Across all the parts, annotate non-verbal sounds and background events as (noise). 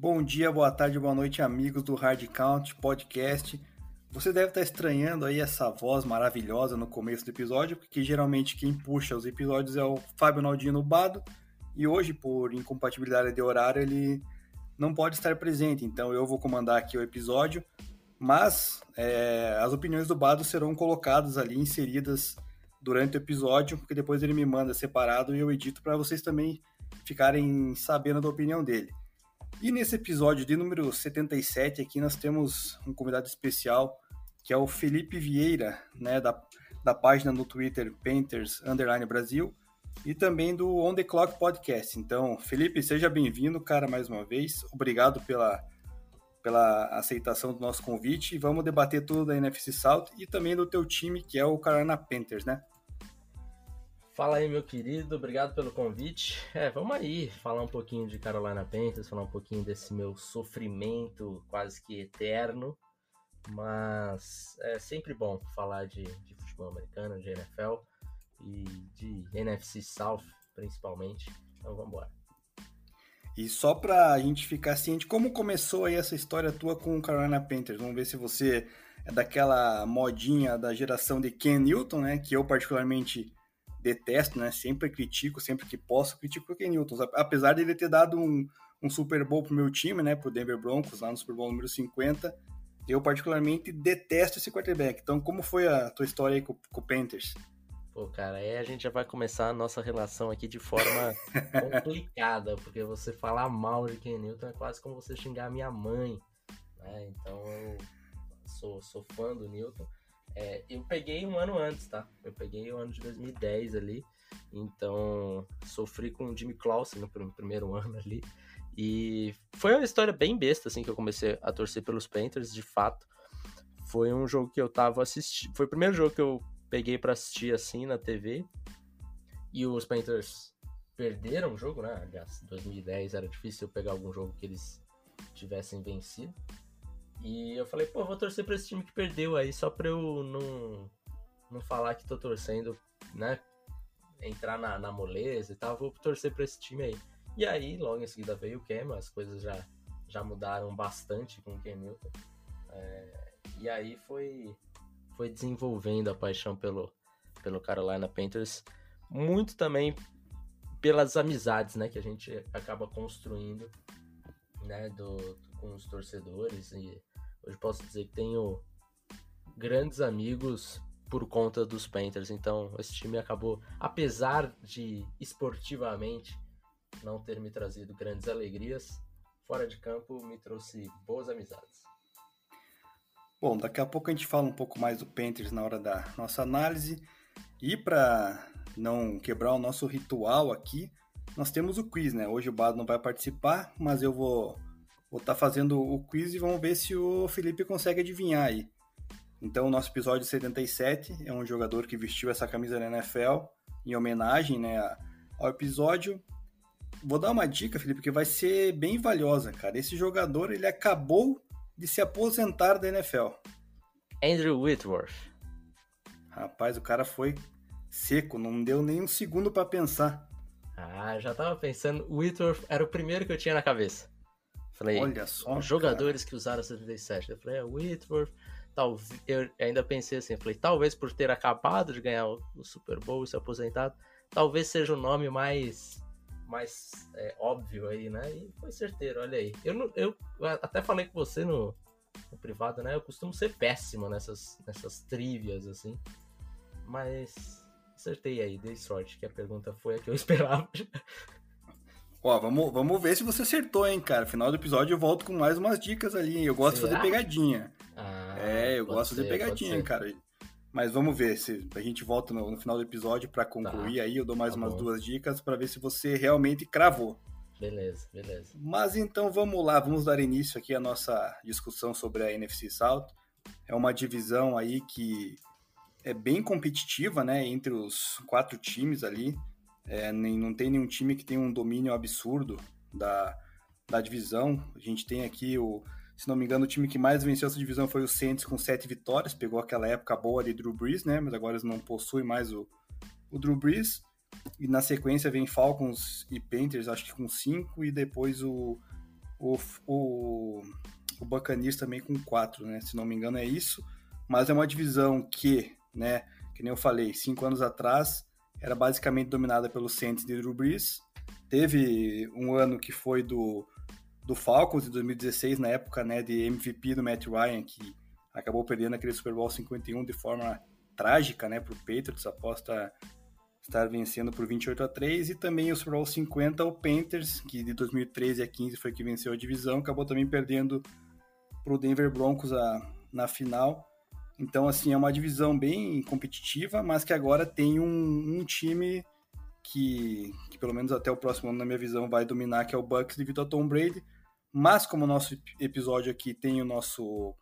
Bom dia, boa tarde, boa noite, amigos do Hard Count Podcast. Você deve estar estranhando aí essa voz maravilhosa no começo do episódio, porque geralmente quem puxa os episódios é o Fábio Naldino Bado, e hoje, por incompatibilidade de horário, ele não pode estar presente, então eu vou comandar aqui o episódio, mas é, as opiniões do Bado serão colocadas ali, inseridas durante o episódio, porque depois ele me manda separado e eu edito para vocês também ficarem sabendo da opinião dele. E nesse episódio de número 77 aqui nós temos um convidado especial, que é o Felipe Vieira, né, da, da página no Twitter Painters Underline Brasil, e também do On The Clock Podcast. Então, Felipe, seja bem-vindo, cara, mais uma vez. Obrigado pela, pela aceitação do nosso convite e vamos debater tudo da NFC South e também do teu time, que é o Carolina Panthers, né? Fala aí, meu querido, obrigado pelo convite. É, vamos aí falar um pouquinho de Carolina Panthers, falar um pouquinho desse meu sofrimento quase que eterno, mas é sempre bom falar de, de futebol americano, de NFL e de NFC South, principalmente. Então vamos embora. E só para a gente ficar ciente, como começou aí essa história tua com o Carolina Panthers? Vamos ver se você é daquela modinha da geração de Ken Newton, né? Que eu particularmente detesto, né? Sempre critico, sempre que posso, critico o Ken Newton. Apesar de ele ter dado um, um Super Bowl pro meu time, né? Pro Denver Broncos, lá no Super Bowl número 50. Eu particularmente detesto esse quarterback. Então, como foi a tua história aí com, com o Panthers? Pô, cara, aí a gente já vai começar a nossa relação aqui de forma (laughs) complicada, porque você falar mal de Ken Newton é quase como você xingar a minha mãe, né? Então eu sou, sou fã do Newton. É, eu peguei um ano antes, tá? Eu peguei o ano de 2010 ali, então sofri com o Jimmy Clausen no primeiro (laughs) ano ali. E foi uma história bem besta, assim, que eu comecei a torcer pelos Panthers, de fato. Foi um jogo que eu tava assistindo. Foi o primeiro jogo que eu peguei para assistir assim na TV. E os Panthers perderam o jogo, né? Aliás, 2010 era difícil pegar algum jogo que eles tivessem vencido. E eu falei, pô, vou torcer pra esse time que perdeu aí, só pra eu não, não falar que tô torcendo, né? Entrar na, na moleza e tal, vou torcer pra esse time aí. E aí, logo em seguida veio o Cam, as coisas já, já mudaram bastante com o Cam Newton. É, e aí foi, foi desenvolvendo a paixão pelo, pelo Carolina Panthers, muito também pelas amizades, né, que a gente acaba construindo, né, do, com os torcedores e hoje posso dizer que tenho grandes amigos por conta dos Panthers. Então, esse time acabou, apesar de esportivamente não ter me trazido grandes alegrias, fora de campo me trouxe boas amizades. Bom, daqui a pouco a gente fala um pouco mais do Panthers na hora da nossa análise. E para não quebrar o nosso ritual aqui, nós temos o quiz, né? Hoje o Bado não vai participar, mas eu vou vou estar tá fazendo o quiz e vamos ver se o Felipe consegue adivinhar aí. Então, o nosso episódio 77 é um jogador que vestiu essa camisa da NFL em homenagem né, ao episódio. Vou dar uma dica, Felipe, que vai ser bem valiosa, cara. Esse jogador, ele acabou de se aposentar da NFL? Andrew Whitworth. Rapaz, o cara foi seco, não deu nem um segundo para pensar. Ah, já tava pensando. Whitworth era o primeiro que eu tinha na cabeça. Falei, olha só. Jogadores cara. que usaram a 77. Eu falei, é, Whitworth. Talvez, eu ainda pensei assim, falei, talvez por ter acabado de ganhar o, o Super Bowl e se aposentado, talvez seja o nome mais mais é, óbvio aí, né? E foi certeiro, olha aí. Eu, eu até falei com você no, no privado, né? Eu costumo ser péssimo nessas, nessas trivias, assim. Mas acertei aí, dei sorte, que a pergunta foi a que eu (laughs) esperava. Ó, vamos, vamos ver se você acertou, hein, cara. Final do episódio eu volto com mais umas dicas ali, hein? Eu gosto Será? de fazer pegadinha. Ah, é, eu gosto ser, de fazer pegadinha, cara. Mas vamos ver se a gente volta no, no final do episódio para concluir tá. aí. Eu dou mais tá umas bom. duas dicas para ver se você realmente cravou. Beleza, beleza. Mas então vamos lá, vamos dar início aqui à nossa discussão sobre a NFC South. É uma divisão aí que é bem competitiva, né, entre os quatro times ali. É, nem, não tem nenhum time que tem um domínio absurdo da, da divisão. A gente tem aqui o se não me engano, o time que mais venceu essa divisão foi o Saints com sete vitórias. Pegou aquela época boa de Drew Brees, né? Mas agora eles não possuem mais o, o Drew Brees. E na sequência vem Falcons e Panthers, acho que com cinco. E depois o, o, o, o Buccaneers também com quatro, né? Se não me engano é isso. Mas é uma divisão que, né, que nem eu falei, cinco anos atrás era basicamente dominada pelo Saints de Drew Brees. Teve um ano que foi do, do Falcons em 2016, na época né, de MVP do Matt Ryan, que acabou perdendo aquele Super Bowl 51 de forma trágica né, para o Patriots, após estar vencendo por 28 a 3 e também o Super Bowl 50 o Panthers, que de 2013 a 15 foi que venceu a divisão, acabou também perdendo para o Denver Broncos a, na final. Então, assim, é uma divisão bem competitiva, mas que agora tem um, um time que, que, pelo menos até o próximo ano, na minha visão, vai dominar, que é o Bucks devido a Tom Brady. Mas como o nosso episódio aqui tem o nosso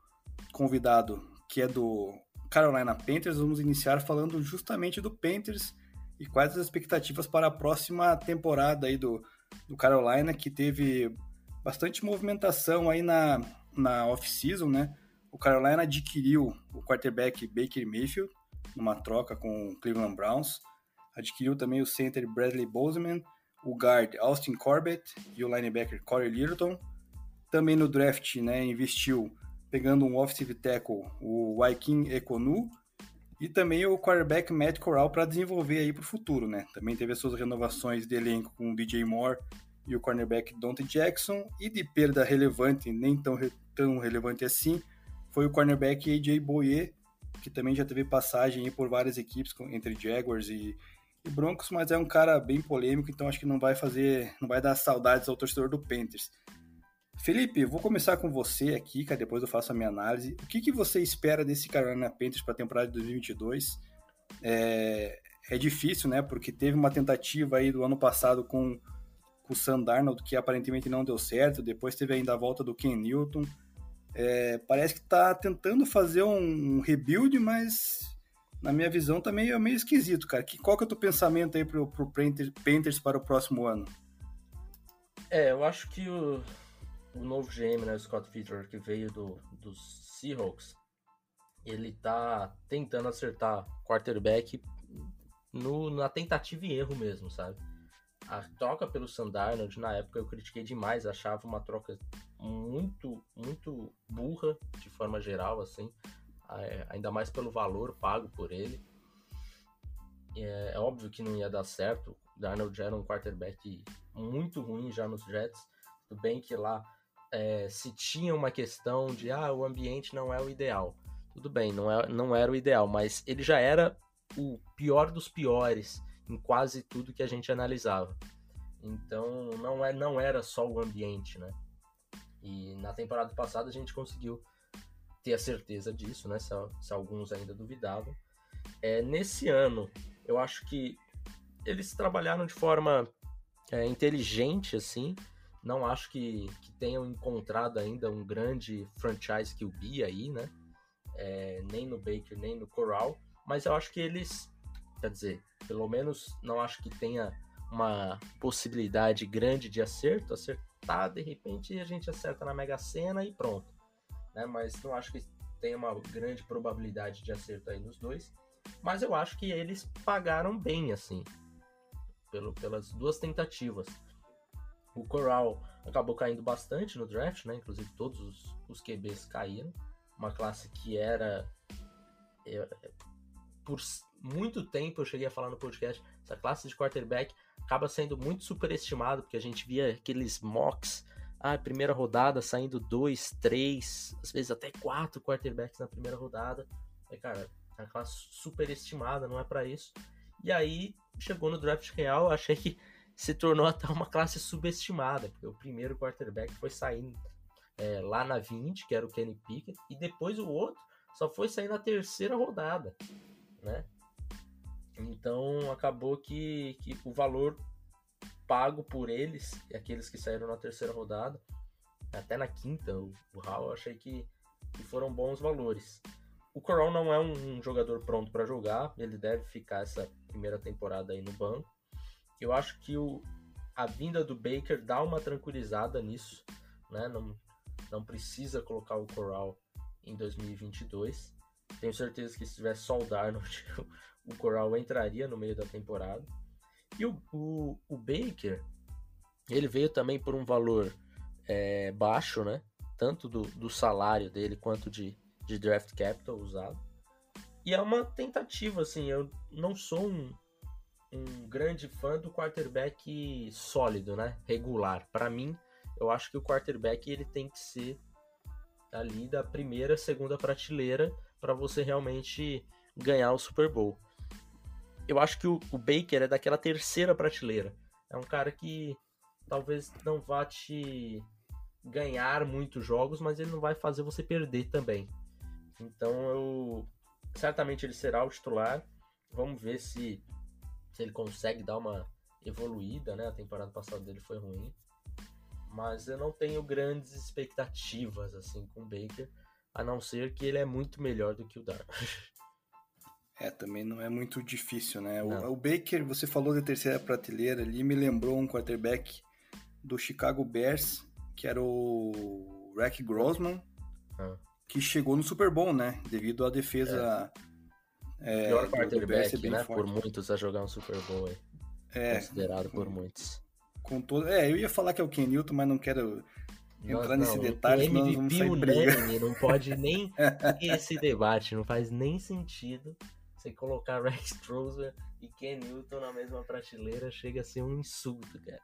convidado, que é do Carolina Panthers, vamos iniciar falando justamente do Panthers e quais as expectativas para a próxima temporada aí do, do Carolina, que teve bastante movimentação aí na, na off-season, né? O Carolina adquiriu o quarterback Baker Mayfield, numa troca com o Cleveland Browns. Adquiriu também o center Bradley Bozeman, o guard Austin Corbett e o linebacker Corey Littleton. Também no draft, né, investiu pegando um offensive tackle, o Waikin Ekonu, e também o quarterback Matt Corral para desenvolver aí para o futuro, né? Também teve as suas renovações de elenco com o DJ Moore e o cornerback Dante Jackson, e de perda relevante, nem tão, tão relevante assim, foi o cornerback AJ Boye, que também já teve passagem por várias equipes, entre Jaguars e, e, Broncos, mas é um cara bem polêmico, então acho que não vai fazer, não vai dar saudades ao torcedor do Panthers. Felipe, vou começar com você aqui, cara, depois eu faço a minha análise. O que, que você espera desse Carolina Panthers para a temporada de 2022? É, é difícil, né? Porque teve uma tentativa aí do ano passado com, com o Sam Darnold que aparentemente não deu certo. Depois teve ainda a volta do Ken Newton. É, parece que está tentando fazer um, rebuild, mas na minha visão tá meio, meio esquisito, cara. Que, qual que é o teu pensamento aí pro, pro Panthers para o próximo ano? É, eu acho que o, o novo GM, né, Scott Fitter, que veio do, dos Seahawks, ele tá tentando acertar quarterback no, na tentativa e erro mesmo, sabe? A troca pelo Sandarnold, na época eu critiquei demais, achava uma troca muito, muito burra, de forma geral, assim, é, ainda mais pelo valor pago por ele. É, é óbvio que não ia dar certo, Darnold já era um quarterback muito ruim já nos Jets, tudo bem que lá é, se tinha uma questão de ah, o ambiente não é o ideal. Tudo bem, não, é, não era o ideal, mas ele já era o pior dos piores em quase tudo que a gente analisava. Então não, é, não era só o ambiente, né? E na temporada passada a gente conseguiu ter a certeza disso, né? Se, se alguns ainda duvidavam. É, nesse ano, eu acho que eles trabalharam de forma é, inteligente, assim, não acho que, que tenham encontrado ainda um grande franchise QB aí, né? É, nem no Baker, nem no Coral. Mas eu acho que eles, quer dizer, pelo menos não acho que tenha uma possibilidade grande de acerto. Acertar, de repente, a gente acerta na Mega Sena e pronto. Né? Mas não acho que tenha uma grande probabilidade de acerto aí nos dois. Mas eu acho que eles pagaram bem, assim, pelo, pelas duas tentativas. O Coral acabou caindo bastante no draft, né? Inclusive todos os, os QBs caíram. Uma classe que era. É, por muito tempo eu cheguei a falar no podcast, essa classe de quarterback acaba sendo muito superestimada, porque a gente via aqueles mocks. Ah, primeira rodada saindo dois, três, às vezes até quatro quarterbacks na primeira rodada. É, cara, é uma classe superestimada, não é para isso. E aí chegou no draft real, achei que se tornou até uma classe subestimada, porque o primeiro quarterback foi saindo é, lá na 20, que era o Kenny Pickett, e depois o outro só foi sair na terceira rodada, né? Então acabou que, que o valor pago por eles, e aqueles que saíram na terceira rodada, até na quinta, o, o Hall, eu achei que, que foram bons valores. O Coral não é um, um jogador pronto para jogar, ele deve ficar essa primeira temporada aí no banco. Eu acho que o, a vinda do Baker dá uma tranquilizada nisso, né? Não, não precisa colocar o Coral em 2022. Tenho certeza que se tivesse só o Darnold, (laughs) o Coral entraria no meio da temporada. E o, o, o Baker, ele veio também por um valor é, baixo, né? Tanto do, do salário dele quanto de, de draft capital usado. E é uma tentativa, assim, eu não sou um, um grande fã do quarterback sólido, né? Regular. Para mim, eu acho que o quarterback ele tem que ser ali da primeira, segunda prateleira para você realmente ganhar o Super Bowl. Eu acho que o, o Baker é daquela terceira prateleira. É um cara que talvez não vá te ganhar muitos jogos, mas ele não vai fazer você perder também. Então eu certamente ele será o titular. Vamos ver se, se ele consegue dar uma evoluída, né? A temporada passada dele foi ruim. Mas eu não tenho grandes expectativas assim com o Baker, a não ser que ele é muito melhor do que o Darnold. (laughs) É, também não é muito difícil, né? O, o, Baker, você falou da terceira prateleira ali, me lembrou um quarterback do Chicago Bears, que era o Rack Grossman, ah. que chegou no Super Bowl, né? Devido à defesa. É. É, Pior quarterback, né? Forte. Por muitos a jogar um Super Bowl aí. É. Considerado por muitos. Com todo... É, eu ia falar que é o Ken Newton, mas não quero entrar nesse detalhe, senão nós vamos sair unânime, não pode nem (laughs) esse debate, não faz nem sentido você colocar (laughs) Rex Strozer e Ken Newton na mesma prateleira chega a ser um insulto, cara.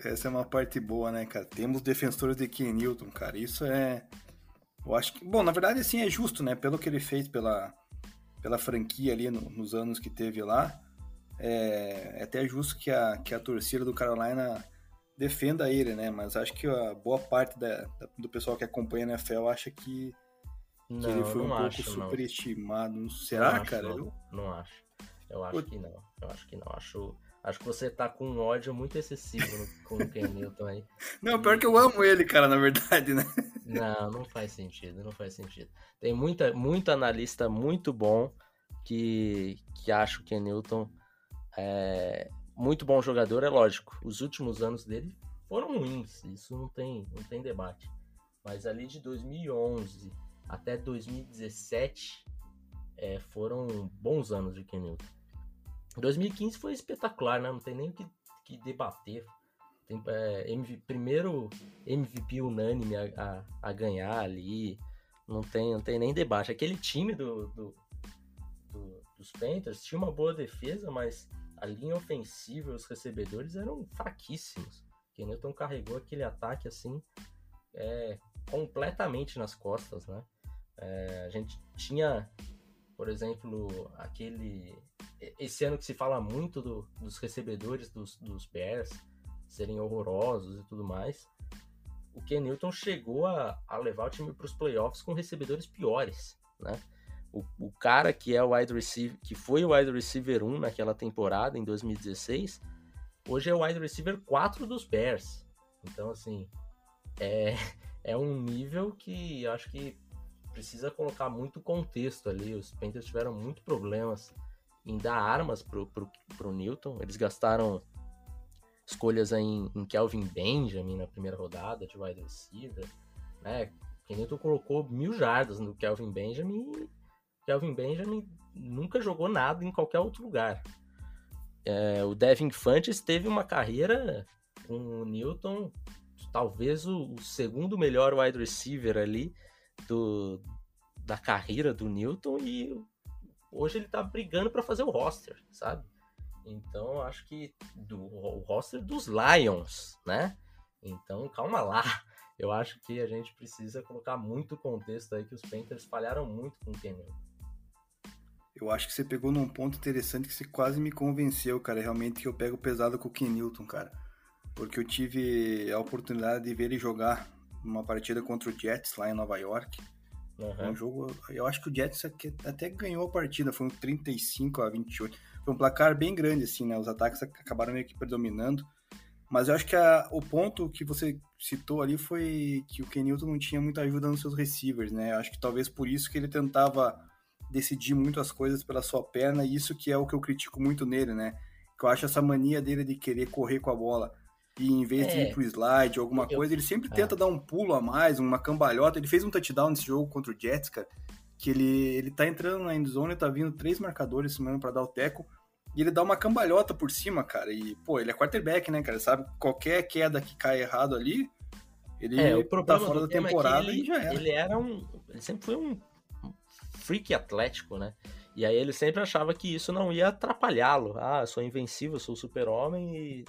Essa é uma parte boa, né, cara? Temos defensores de Ken Newton, cara. Isso é. Eu acho que. Bom, na verdade, assim, é justo, né? Pelo que ele fez pela, pela franquia ali no, nos anos que teve lá. É, é até justo que a, que a torcida do Carolina defenda ele, né? Mas acho que a boa parte da, do pessoal que acompanha a NFL acha que não, que ele foi um pouco superestimado. Será, não cara? Acho, não. não acho. Eu acho que não. Eu acho que não. Acho, acho que você tá com um ódio muito excessivo no, com o Ken Newton aí. (laughs) Não, pior que eu amo ele, cara, na verdade, né? (laughs) Não, não faz sentido, não faz sentido. Tem muita, muito analista muito bom que, que acha o Ken Newton é, muito bom jogador, é lógico. Os últimos anos dele foram ruins, isso não tem, não tem debate. Mas ali de 2011 até 2017 é, foram bons anos de Ken Newton. 2015 foi espetacular, né? Não tem nem o que, que debater. Tem, é, MV, primeiro MVP unânime a, a, a, ganhar ali. Não tem, não tem nem debate. Aquele time do, do, do, dos Panthers tinha uma boa defesa, mas a linha ofensiva e os recebedores eram fraquíssimos. Ken Newton carregou aquele ataque assim é, completamente nas costas, né? É, a gente tinha, por exemplo, aquele. Esse ano que se fala muito do, dos recebedores dos, dos Bears serem horrorosos e tudo mais. O Ken Newton chegou a, a levar o time para os playoffs com recebedores piores, né? O, o, cara que é o wide receiver, que foi o wide receiver 1 naquela temporada, em 2016, hoje é o wide receiver 4 dos Bears. Então, assim, é, (laughs) é um nível que acho que precisa colocar muito contexto ali. Os Panthers tiveram muito problemas em dar armas pro, pro, pro Newton. Eles gastaram escolhas em, em Kelvin Benjamin na primeira rodada de wide receiver, né? Newton colocou mil jardas no Kelvin Benjamin e Kelvin Benjamin nunca jogou nada em qualquer outro lugar. É, o Devin Fantes teve uma carreira com o Newton, talvez o, o segundo melhor wide receiver ali, do, da carreira do Newton e hoje ele tá brigando para fazer o roster, sabe? Então acho que do, o roster dos Lions, né? Então calma lá. Eu acho que a gente precisa colocar muito contexto aí que os Panthers falharam muito com o Kenyon. Eu acho que você pegou num ponto interessante que você quase me convenceu, cara. Realmente que eu pego pesado com o Ken Newton, cara. Porque eu tive a oportunidade de ver ele jogar uma partida contra o Jets lá em Nova York. Uhum. Um jogo, eu acho que o Jets até ganhou a partida, foi um 35 a 28. Foi um placar bem grande, assim, né? Os ataques acabaram meio que predominando. Mas eu acho que a, o ponto que você citou ali foi que o Kenilton não tinha muita ajuda nos seus receivers, né? Eu acho que talvez por isso que ele tentava decidir muito as coisas pela sua perna, e isso que é o que eu critico muito nele, né? Que eu acho essa mania dele de querer correr com a bola e em vez é. de ir pro slide ou alguma eu, coisa, ele sempre é. tenta dar um pulo a mais, uma cambalhota. Ele fez um touchdown nesse jogo contra o Jets, cara, que ele, ele tá entrando na endzone, tá vindo três marcadores semana para dar o teco, e ele dá uma cambalhota por cima, cara. E, pô, ele é quarterback, né, cara? Sabe, qualquer queda que cai errado ali, Ele é, o tá fora da temporada é ele, e já era. Ele era um. Ele sempre foi um freak atlético, né? E aí ele sempre achava que isso não ia atrapalhá-lo. Ah, eu sou invencível, sou super-homem e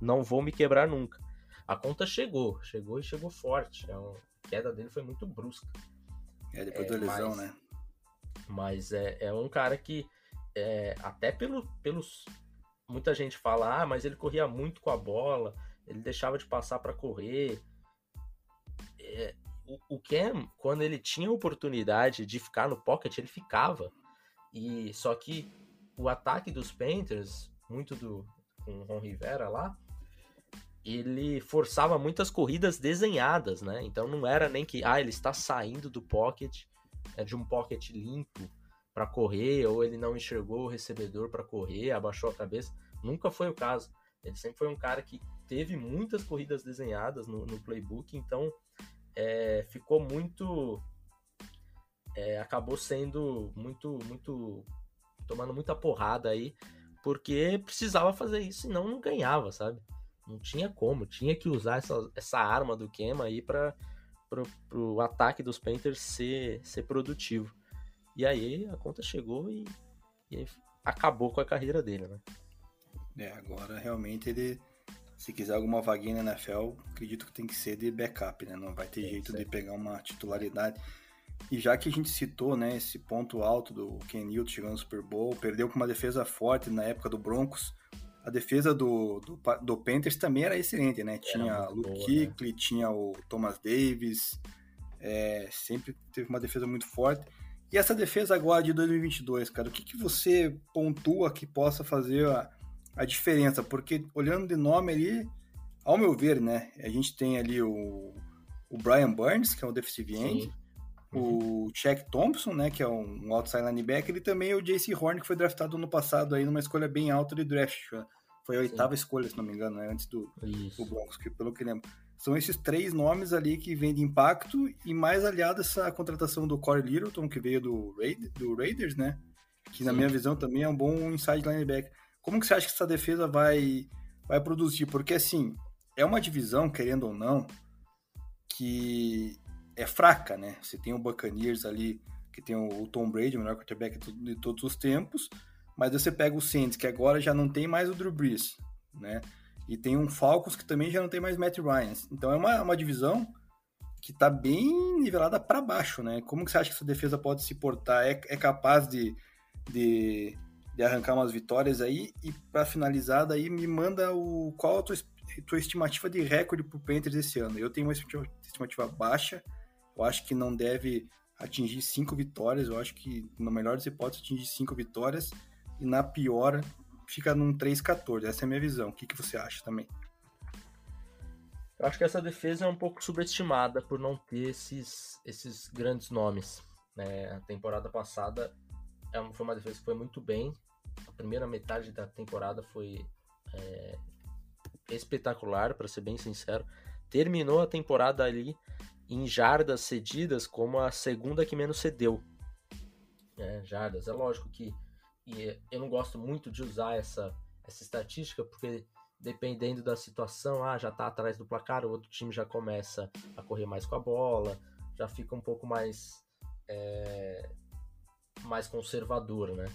não vou me quebrar nunca. A conta chegou, chegou e chegou forte. É a queda dele foi muito brusca. É, depois é, da lesão, mas, né? Mas é, é um cara que, é, até pelo, pelos. Muita gente fala, ah, mas ele corria muito com a bola, ele deixava de passar para correr. É, o, o Cam, quando ele tinha oportunidade de ficar no pocket, ele ficava. E só que o ataque dos Panthers, muito do com o Ron Rivera lá, ele forçava muitas corridas desenhadas, né? Então não era nem que ah, ele está saindo do pocket, é de um pocket limpo para correr, ou ele não enxergou o recebedor para correr, abaixou a cabeça. Nunca foi o caso. Ele sempre foi um cara que teve muitas corridas desenhadas no, no playbook, então é, ficou muito. É, acabou sendo muito, muito. tomando muita porrada aí, porque precisava fazer isso, senão não ganhava, sabe? Não tinha como, tinha que usar essa, essa arma do Kema aí para o ataque dos Panthers ser, ser produtivo. E aí a conta chegou e, e acabou com a carreira dele, né? É, agora realmente ele, se quiser alguma vaguinha na NFL, acredito que tem que ser de backup, né? Não vai ter jeito de pegar uma titularidade. E já que a gente citou, né, esse ponto alto do Ken Newton chegando no Super Bowl, perdeu com uma defesa forte na época do Broncos, a defesa do, do, do Panthers também era excelente, né? Tinha o Luke Kuechly, né? tinha o Thomas Davis, é, sempre teve uma defesa muito forte. E essa defesa agora de 2022, cara, o que, que você pontua que possa fazer a, a diferença? Porque olhando de nome ali, ao meu ver, né, a gente tem ali o, o Brian Burns, que é o defensive end, uhum. o Chuck Thompson, né, que é um outside linebacker, e também o JC Horn, que foi draftado no passado aí numa escolha bem alta de draft. Foi a oitava Sim. escolha, se não me engano, né, antes do, do Broncos, que, pelo que lembro. São esses três nomes ali que vêm de impacto e mais aliado essa contratação do Corey Littleton, que veio do, Raid, do Raiders, né? Que na minha visão também é um bom inside linebacker. Como que você acha que essa defesa vai, vai produzir? Porque assim, é uma divisão, querendo ou não, que é fraca, né? Você tem o Buccaneers ali, que tem o Tom Brady, o melhor quarterback de todos os tempos, mas você pega o Saints, que agora já não tem mais o Drew Brees, né? E tem um Falcons que também já não tem mais Matt Ryan. Então é uma, uma divisão que está bem nivelada para baixo, né? Como que você acha que essa defesa pode se portar? É, é capaz de, de, de, arrancar umas vitórias aí? E para finalizar, daí me manda o qual a tua, tua estimativa de recorde para o Panthers esse ano? Eu tenho uma estimativa baixa. Eu acho que não deve atingir cinco vitórias. Eu acho que, na melhor das hipóteses, atingir cinco vitórias. E na pior, fica num 3-14. Essa é a minha visão. O que, que você acha também? Eu acho que essa defesa é um pouco subestimada por não ter esses, esses grandes nomes. Né? A temporada passada é foi uma defesa que foi muito bem. A primeira metade da temporada foi é, espetacular, para ser bem sincero. Terminou a temporada ali em jardas cedidas como a segunda que menos cedeu. É, jardas. É lógico que e eu não gosto muito de usar essa, essa estatística, porque dependendo da situação, ah, já tá atrás do placar, o outro time já começa a correr mais com a bola, já fica um pouco mais é, mais conservador, né?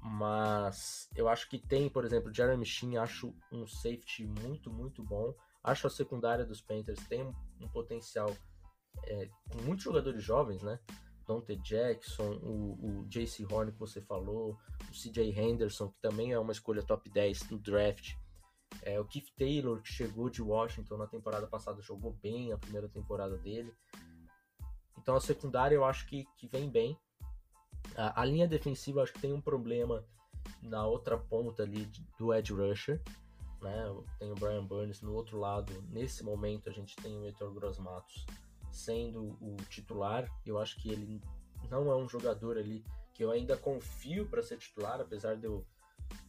Mas eu acho que tem, por exemplo, Jeremy Sheen, acho um safety muito, muito bom. Acho a secundária dos Panthers tem um, um potencial é, com muitos jogadores jovens, né? Dante Jackson, o, o JC Horn que você falou, o CJ Henderson, que também é uma escolha top 10 no draft. É, o Keith Taylor, que chegou de Washington na temporada passada, jogou bem a primeira temporada dele. Então a secundária eu acho que, que vem bem. A, a linha defensiva eu acho que tem um problema na outra ponta ali do edge rusher. Né? Tem o Brian Burns no outro lado. Nesse momento a gente tem o Heitor Gross Matos sendo o titular. Eu acho que ele não é um jogador ali que eu ainda confio para ser titular, apesar de eu,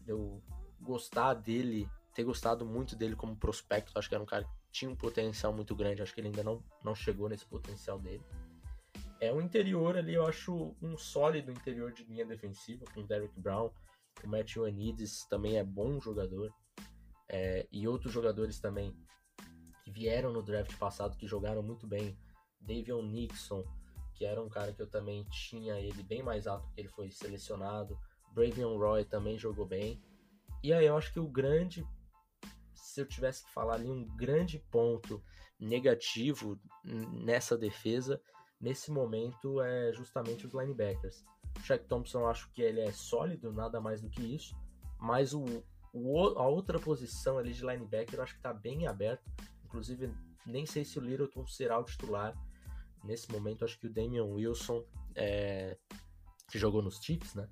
de eu gostar dele, ter gostado muito dele como prospecto. Acho que era um cara que tinha um potencial muito grande. Acho que ele ainda não, não chegou nesse potencial dele. É um interior ali, eu acho um sólido interior de linha defensiva com o Derrick Brown. O Matthew Anides também é bom jogador. É, e outros jogadores também que vieram no draft passado, que jogaram muito bem. Davion Nixon, que era um cara que eu também tinha ele bem mais alto que ele foi selecionado. Bravion Roy também jogou bem. E aí eu acho que o grande, se eu tivesse que falar ali, um grande ponto negativo nessa defesa, nesse momento, é justamente os linebackers. O Shaq Thompson eu acho que ele é sólido, nada mais do que isso, mas o, o a outra posição ali de linebacker eu acho que está bem aberto. Inclusive, nem sei se o Littleton será o titular nesse momento, acho que o Damian Wilson, é, que jogou nos Chiefs, né?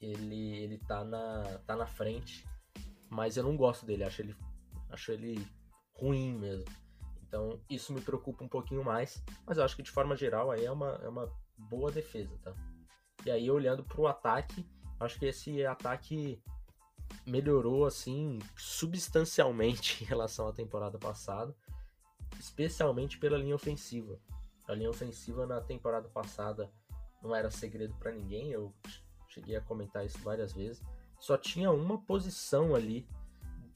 Ele, ele tá, na, tá na frente, mas eu não gosto dele, acho ele, acho ele ruim mesmo. Então isso me preocupa um pouquinho mais, mas eu acho que de forma geral aí é uma, é uma boa defesa, tá? E aí olhando para o ataque, acho que esse ataque melhorou assim substancialmente (laughs) em relação à temporada passada, especialmente pela linha ofensiva. A linha ofensiva na temporada passada não era segredo para ninguém, eu cheguei a comentar isso várias vezes. Só tinha uma posição ali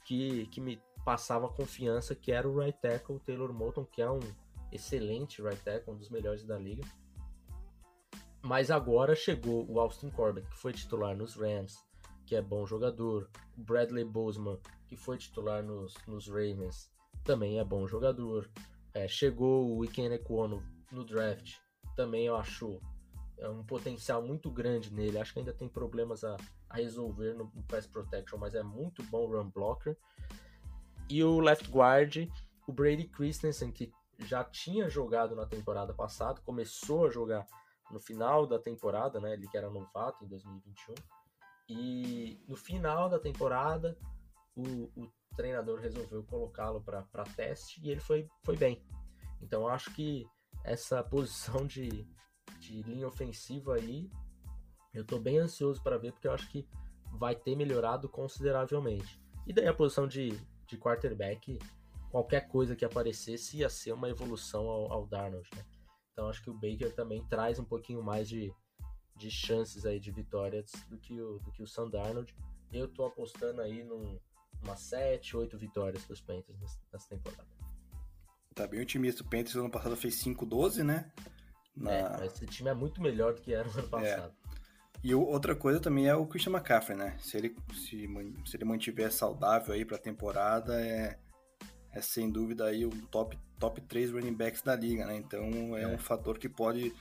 que, que me passava confiança, que era o right tackle, Taylor Moulton, que é um excelente right tackle, um dos melhores da liga. Mas agora chegou o Austin Corbett, que foi titular nos Rams, que é bom jogador. O Bradley Bozeman, que foi titular nos, nos Ravens, também é bom jogador. É, chegou o Iken Ekwonu, no draft também eu acho é um potencial muito grande nele. Acho que ainda tem problemas a, a resolver no, no, pass protection, mas é muito bom run blocker. E o left guard, o Brady Christensen, que já tinha jogado na temporada passada, começou a jogar no final da temporada, né? Ele que era novato em 2021. E no final da temporada, o, o treinador resolveu colocá-lo para teste e ele foi, foi bem. Então acho que essa posição de, de linha ofensiva aí, eu tô bem ansioso para ver, porque eu acho que vai ter melhorado consideravelmente. E daí a posição de, de quarterback, qualquer coisa que aparecesse ia ser uma evolução ao, ao Darnold, né? Então acho que o Baker também traz um pouquinho mais de, de chances aí de vitórias do que o, do que o Sam Darnold. Eu tô apostando aí num, umas 7, 8 vitórias para os Panthers nessa temporada. Tá bem otimista. O Panthers ano passado fez 5-12, né? Na... É, esse time é muito melhor do que era no ano é. passado. É. E outra coisa também é o Christian McCaffrey, né? Se ele, se, se ele mantiver saudável aí pra temporada, é, é sem dúvida aí o top, top 3 running backs da liga, né? Então é, é. um fator que pode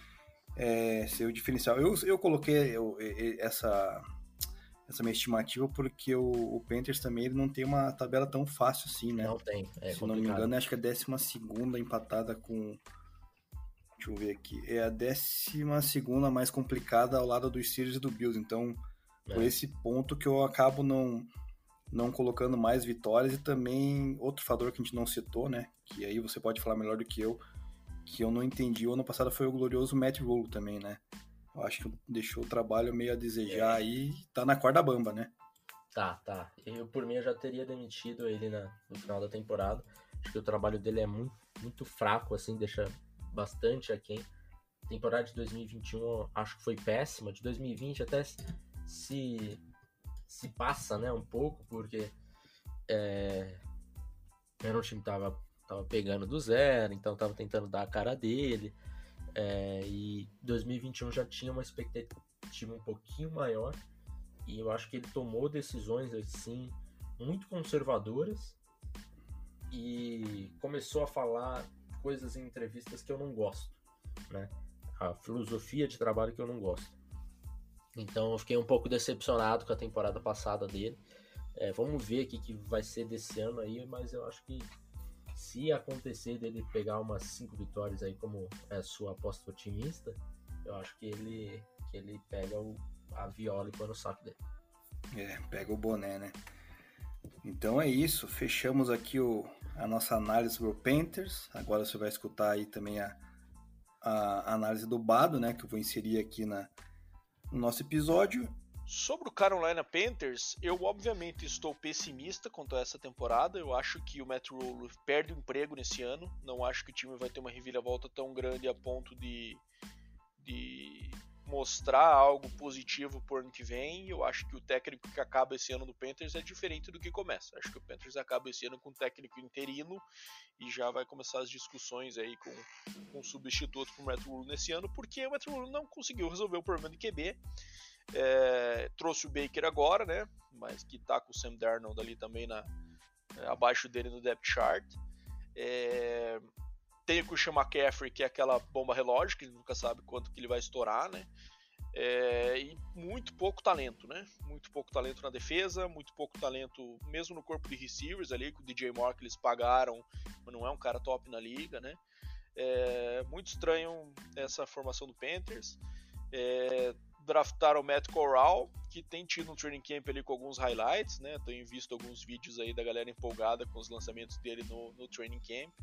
é, ser o diferencial. Eu, eu coloquei eu, essa, essa minha estimativa, porque o, o Panthers também ele não tem uma tabela tão fácil assim, né? Não tem. É Se complicado. não me engano, acho que é a décima segunda empatada com. Deixa eu ver aqui. É a décima segunda mais complicada ao lado dos Steelers e do Bills. Então, é. por esse ponto que eu acabo não, não colocando mais vitórias. E também outro fator que a gente não citou, né? Que aí você pode falar melhor do que eu. Que eu não entendi o ano passado foi o glorioso Matt Rule também, né? Eu acho que deixou o trabalho meio a desejar é. aí. Tá na corda bamba, né? Tá, tá. Eu, por mim, eu já teria demitido ele na, no final da temporada. Acho que o trabalho dele é muito, muito fraco, assim, deixa bastante aquém. Temporada de 2021 acho que foi péssima. De 2020 até se, se passa, né, um pouco, porque é, era um time que tava, tava pegando do zero, então tava tentando dar a cara dele. É, e 2021 já tinha uma expectativa um pouquinho maior e eu acho que ele tomou decisões assim muito conservadoras e começou a falar coisas em entrevistas que eu não gosto, né? A filosofia de trabalho que eu não gosto. Então eu fiquei um pouco decepcionado com a temporada passada dele. É, vamos ver o que, que vai ser desse ano aí, mas eu acho que se acontecer dele pegar umas cinco vitórias aí como é sua aposta otimista, eu acho que ele, que ele pega o, a viola e põe no saco dele. É, pega o boné, né? Então é isso, fechamos aqui o, a nossa análise sobre Panthers. Agora você vai escutar aí também a, a análise do Bado, né? Que eu vou inserir aqui na, no nosso episódio. Sobre o Carolina Panthers, eu obviamente estou pessimista quanto a essa temporada. Eu acho que o Matt Rule perde o emprego nesse ano. Não acho que o time vai ter uma reviravolta tão grande a ponto de, de mostrar algo positivo por ano que vem. Eu acho que o técnico que acaba esse ano no Panthers é diferente do que começa. Acho que o Panthers acaba esse ano com um técnico interino e já vai começar as discussões aí com, com um substituto para o Matt Rule nesse ano, porque o Matt Rule não conseguiu resolver o problema de QB. É, trouxe o Baker agora, né? Mas que tá com o Sam Darnold ali também na, é, abaixo dele no depth chart. É, tem o Christian McCaffrey, que é aquela bomba relógio, que nunca sabe quanto que ele vai estourar, né? É, e muito pouco talento, né? Muito pouco talento na defesa, muito pouco talento mesmo no corpo de receivers ali, com o DJ Moore que eles pagaram, mas não é um cara top na liga, né? É muito estranho essa formação do Panthers. É, draftaram o Matt Corral, que tem tido um training camp ali com alguns highlights, né? Tenho visto alguns vídeos aí da galera empolgada com os lançamentos dele no, no training camp.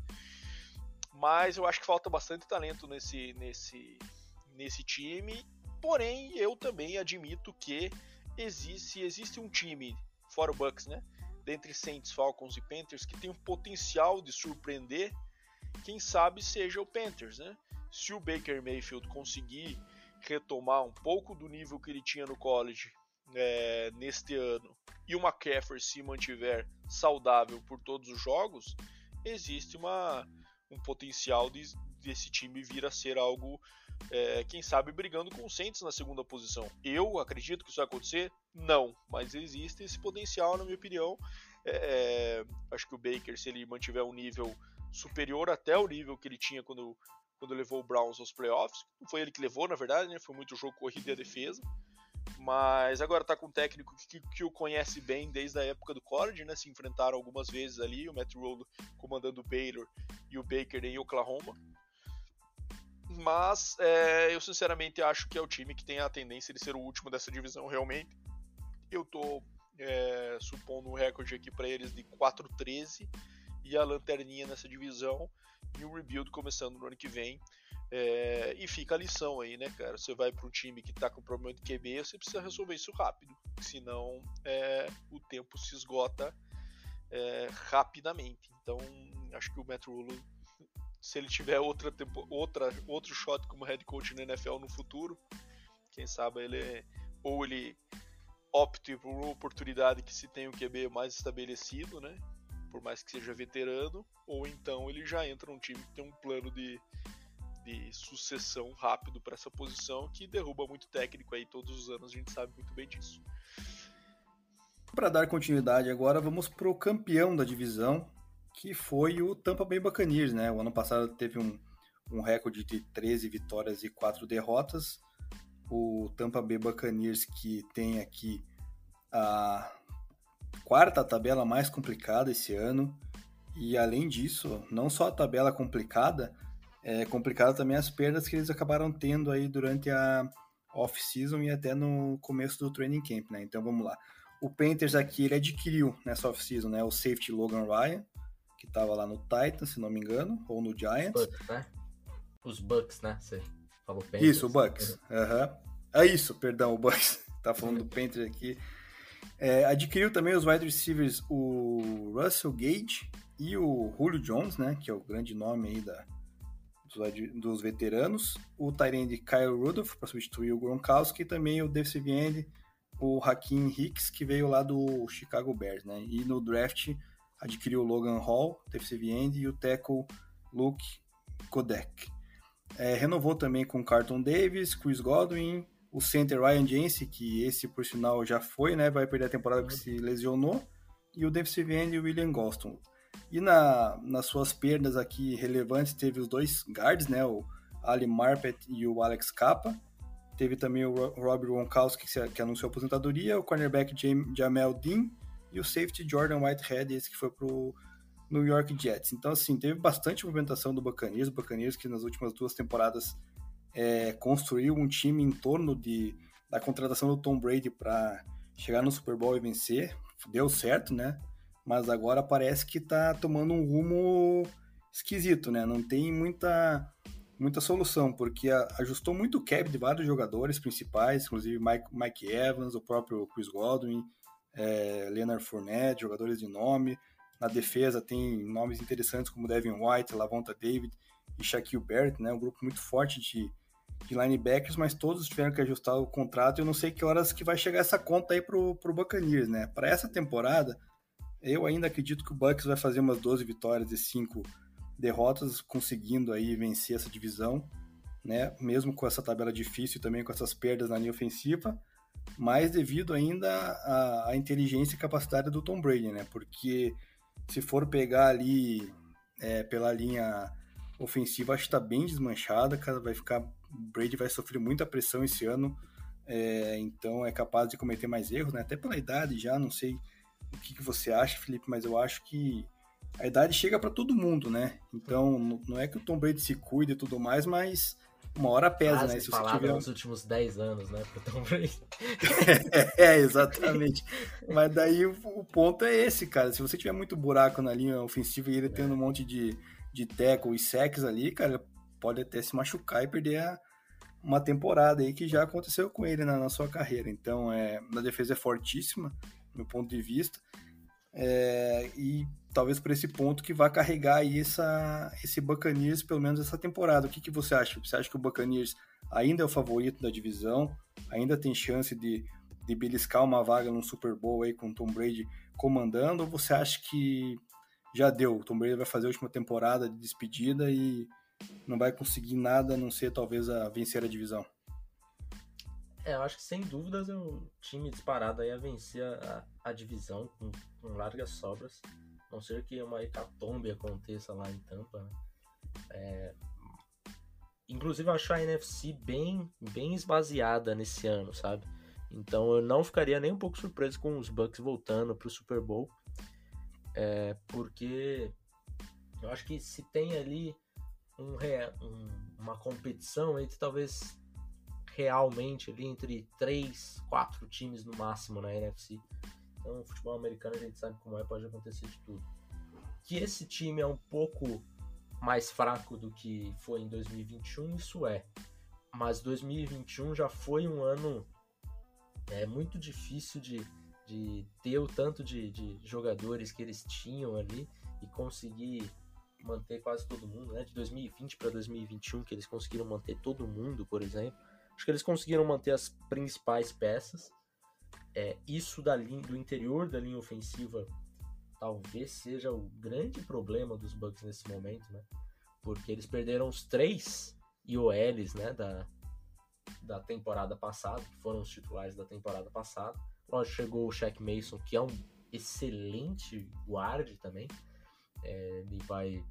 Mas eu acho que falta bastante talento nesse, nesse, nesse time. Porém, eu também admito que existe, existe um time, fora o Bucks, né? Dentre Saints, Falcons e Panthers, que tem um potencial de surpreender. Quem sabe seja o Panthers, né? Se o Baker Mayfield conseguir retomar um pouco do nível que ele tinha no college é, neste ano e o McCaffrey se mantiver saudável por todos os jogos, existe uma, um potencial de, desse time vir a ser algo, é, quem sabe, brigando com o Saints na segunda posição. Eu acredito que isso vai acontecer? Não, mas existe esse potencial, na minha opinião. É, acho que o Baker, se ele mantiver um nível superior até o nível que ele tinha quando, quando levou o Browns aos playoffs, foi ele que levou, na verdade, né? foi muito jogo corrido e a defesa. Mas agora tá com um técnico que, que, o conhece bem desde a época do college, né? Se enfrentaram algumas vezes ali, o Matt Rule comandando o Baylor e o Baker em Oklahoma. Mas é, eu sinceramente acho que é o time que tem a tendência de ser o último dessa divisão realmente. Eu tô é, supondo um recorde aqui para eles de 4-13 e a lanterninha nessa divisão e um rebuild começando no ano que vem. É, e fica a lição aí, né, cara? Você vai para um time que está com problema de QB, você precisa resolver isso rápido, senão é, o tempo se esgota é, rapidamente. Então, acho que o Matt Rule, se ele tiver outra, outra outro shot como head coach na NFL no futuro, quem sabe ele ou ele opte por uma oportunidade que se tem o QB mais estabelecido, né? Por mais que seja veterano, ou então ele já entra num time que tem um plano de de sucessão rápido para essa posição que derruba muito técnico aí todos os anos, a gente sabe muito bem disso. Para dar continuidade agora, vamos para o campeão da divisão, que foi o Tampa Bay Buccaneers, né? O ano passado teve um, um recorde de 13 vitórias e 4 derrotas. O Tampa Bay Buccaneers que tem aqui a quarta tabela mais complicada esse ano. E além disso, não só a tabela complicada, é complicado também as perdas que eles acabaram tendo aí durante a off-season e até no começo do training camp, né? Então vamos lá. O Panthers aqui ele adquiriu nessa off-season, né, o safety Logan Ryan, que estava lá no Titans, se não me engano, ou no Giants. Bucks, né? Os Bucks, né? Você falou Panthers. Isso, o Bucks. Uhum. É isso, perdão, o Bucks. (laughs) tá falando do Panthers aqui. É, adquiriu também os wide receivers o Russell Gage e o Julio Jones, né, que é o grande nome aí da, dos veteranos, o Tyrande Kyle Rudolph para substituir o Gronkowski e também o defensive end, o Hakim Hicks, que veio lá do Chicago Bears, né? E no draft adquiriu o Logan Hall, defensive end, e o tackle Luke Kodek. É, renovou também com Carlton Davis, Chris Godwin, o center Ryan Jensen, que esse por sinal já foi, né? Vai perder a temporada que se lesionou, e o defensive end William Goston. E na, nas suas perdas aqui relevantes, teve os dois guards, né? O Ali Marpet e o Alex Capa. Teve também o Rob Gronkowski, que, anunciou a aposentadoria, o cornerback Jamel Dean e o safety Jordan Whitehead, esse que foi pro New York Jets. Então, assim, teve bastante movimentação do Buccaneers. O Buccaneers que nas últimas duas temporadas é, construiu um time em torno de, da contratação do Tom Brady para chegar no Super Bowl e vencer. Deu certo, né? mas agora parece que está tomando um rumo esquisito, né? Não tem muita muita solução, porque ajustou muito o cap de vários jogadores principais, inclusive Mike, Mike Evans, o próprio Chris Godwin, é, Leonard Fournette, jogadores de nome. Na defesa tem nomes interessantes como Devin White, Lavonta David e Shaquille Barrett, né? Um grupo muito forte de, de linebackers, mas todos tiveram que ajustar o contrato. Eu não sei que horas que vai chegar essa conta aí pro, pro Buccaneers, né? Para essa temporada, eu ainda acredito que o Bucks vai fazer umas 12 vitórias e 5 derrotas, conseguindo aí vencer essa divisão, né? Mesmo com essa tabela difícil e também com essas perdas na linha ofensiva, mas devido ainda à, à inteligência e capacidade do Tom Brady, né? Porque se for pegar ali é, pela linha ofensiva, acho que está bem desmanchada, cara, vai ficar, Brady vai sofrer muita pressão esse ano, é, então é capaz de cometer mais erros, né? Até pela idade já, não sei o que, que você acha, Felipe, mas eu acho que a idade chega para todo mundo, né? Então, não é que o Tom Brady se cuide e tudo mais, mas uma hora pesa, Quase né? Se você tiver nos últimos 10 anos, né, pro Tom Brady. (laughs) é, exatamente. Mas daí o, o, ponto é esse, cara. Se você tiver muito buraco na linha ofensiva e ele é. tendo um monte de, de tackle e sacks ali, cara, pode até se machucar e perder a, uma temporada aí que já aconteceu com ele na, na sua carreira. Então, é, a defesa é fortíssima, do meu ponto de vista. É, e talvez por esse ponto que vai carregar aí essa, esse Buccaneers pelo menos essa temporada. O que, que você acha? Você acha que o Buccaneers ainda é o favorito da divisão? Ainda tem chance de, de beliscar uma vaga no Super Bowl aí com Tom Brady comandando? Ou você acha que já deu? O Tom Brady vai fazer a última temporada de despedida e não vai conseguir nada a não ser talvez a vencer a divisão? É, eu acho que sem dúvidas é um time disparado aí a vencer a, a divisão com, com, largas sobras. A não ser que uma hecatombe aconteça lá em Tampa. Né? É, inclusive eu acho a NFC bem, bem esvaziada nesse ano, sabe? Então eu não ficaria nem um pouco surpreso com os Bucks voltando para o Super Bowl. É, porque eu acho que se tem ali um, um, uma competição entre talvez realmente ali entre três, quatro times no máximo na NFC. Então, o futebol americano a gente sabe como é, pode acontecer de tudo. Que esse time é um pouco mais fraco do que foi em 2021, isso é. Mas 2021 já foi um ano é muito difícil de, de ter o tanto de, de jogadores que eles tinham ali e conseguir manter quase todo mundo, né? De 2020 para 2021 que eles conseguiram manter todo mundo, por exemplo Acho que eles conseguiram manter as principais peças. É, isso da linha, do interior da linha ofensiva talvez seja o grande problema dos Bucks nesse momento, né? Porque eles perderam os três IOLs, né, da, da temporada passada, que foram os titulares da temporada passada. Lógico, chegou o Shaq Mason, que é um excelente guard também. É, ele vai,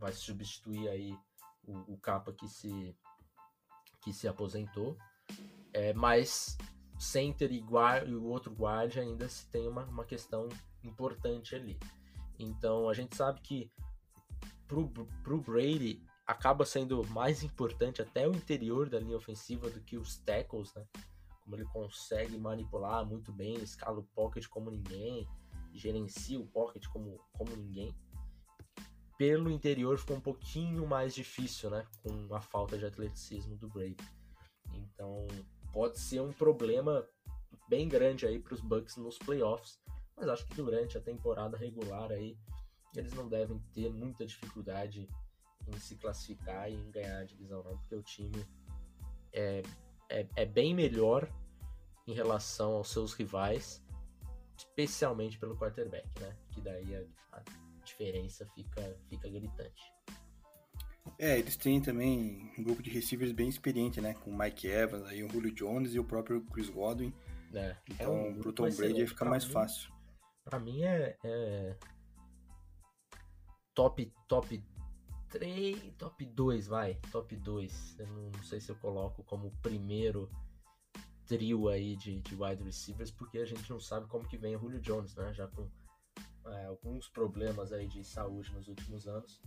vai substituir aí o, o capa que se que se aposentou, é, mas center e, guard, e o outro guard ainda se tem uma, uma questão importante ali. Então a gente sabe que pro, pro Brady acaba sendo mais importante até o interior da linha ofensiva do que os tackles, né? Como ele consegue manipular muito bem, escala o pocket como ninguém, gerencia o pocket como, como ninguém pelo interior ficou um pouquinho mais difícil, né? Com a falta de atleticismo do Brady. Então pode ser um problema bem grande aí para os Bucks nos playoffs, mas acho que durante a temporada regular aí eles não devem ter muita dificuldade em se classificar e em ganhar a divisão, não, porque o time é, é, é bem melhor em relação aos seus rivais, especialmente pelo quarterback, né? Que daí a, a diferença fica, fica gritante. É, eles têm também um grupo de receivers bem experiente, né? Com o Mike Evans, aí o Julio Jones e o próprio Chris Godwin. É, então, é um pro Tom Brady fica mais mim, fácil. Pra mim é, é, top, top 3, top 2, vai. Top 2. Eu não, não, sei se eu coloco como primeiro trio aí de, de wide receivers, porque a gente não sabe como que vem o Julio Jones, né? Já com é, alguns problemas aí de saúde nos últimos anos.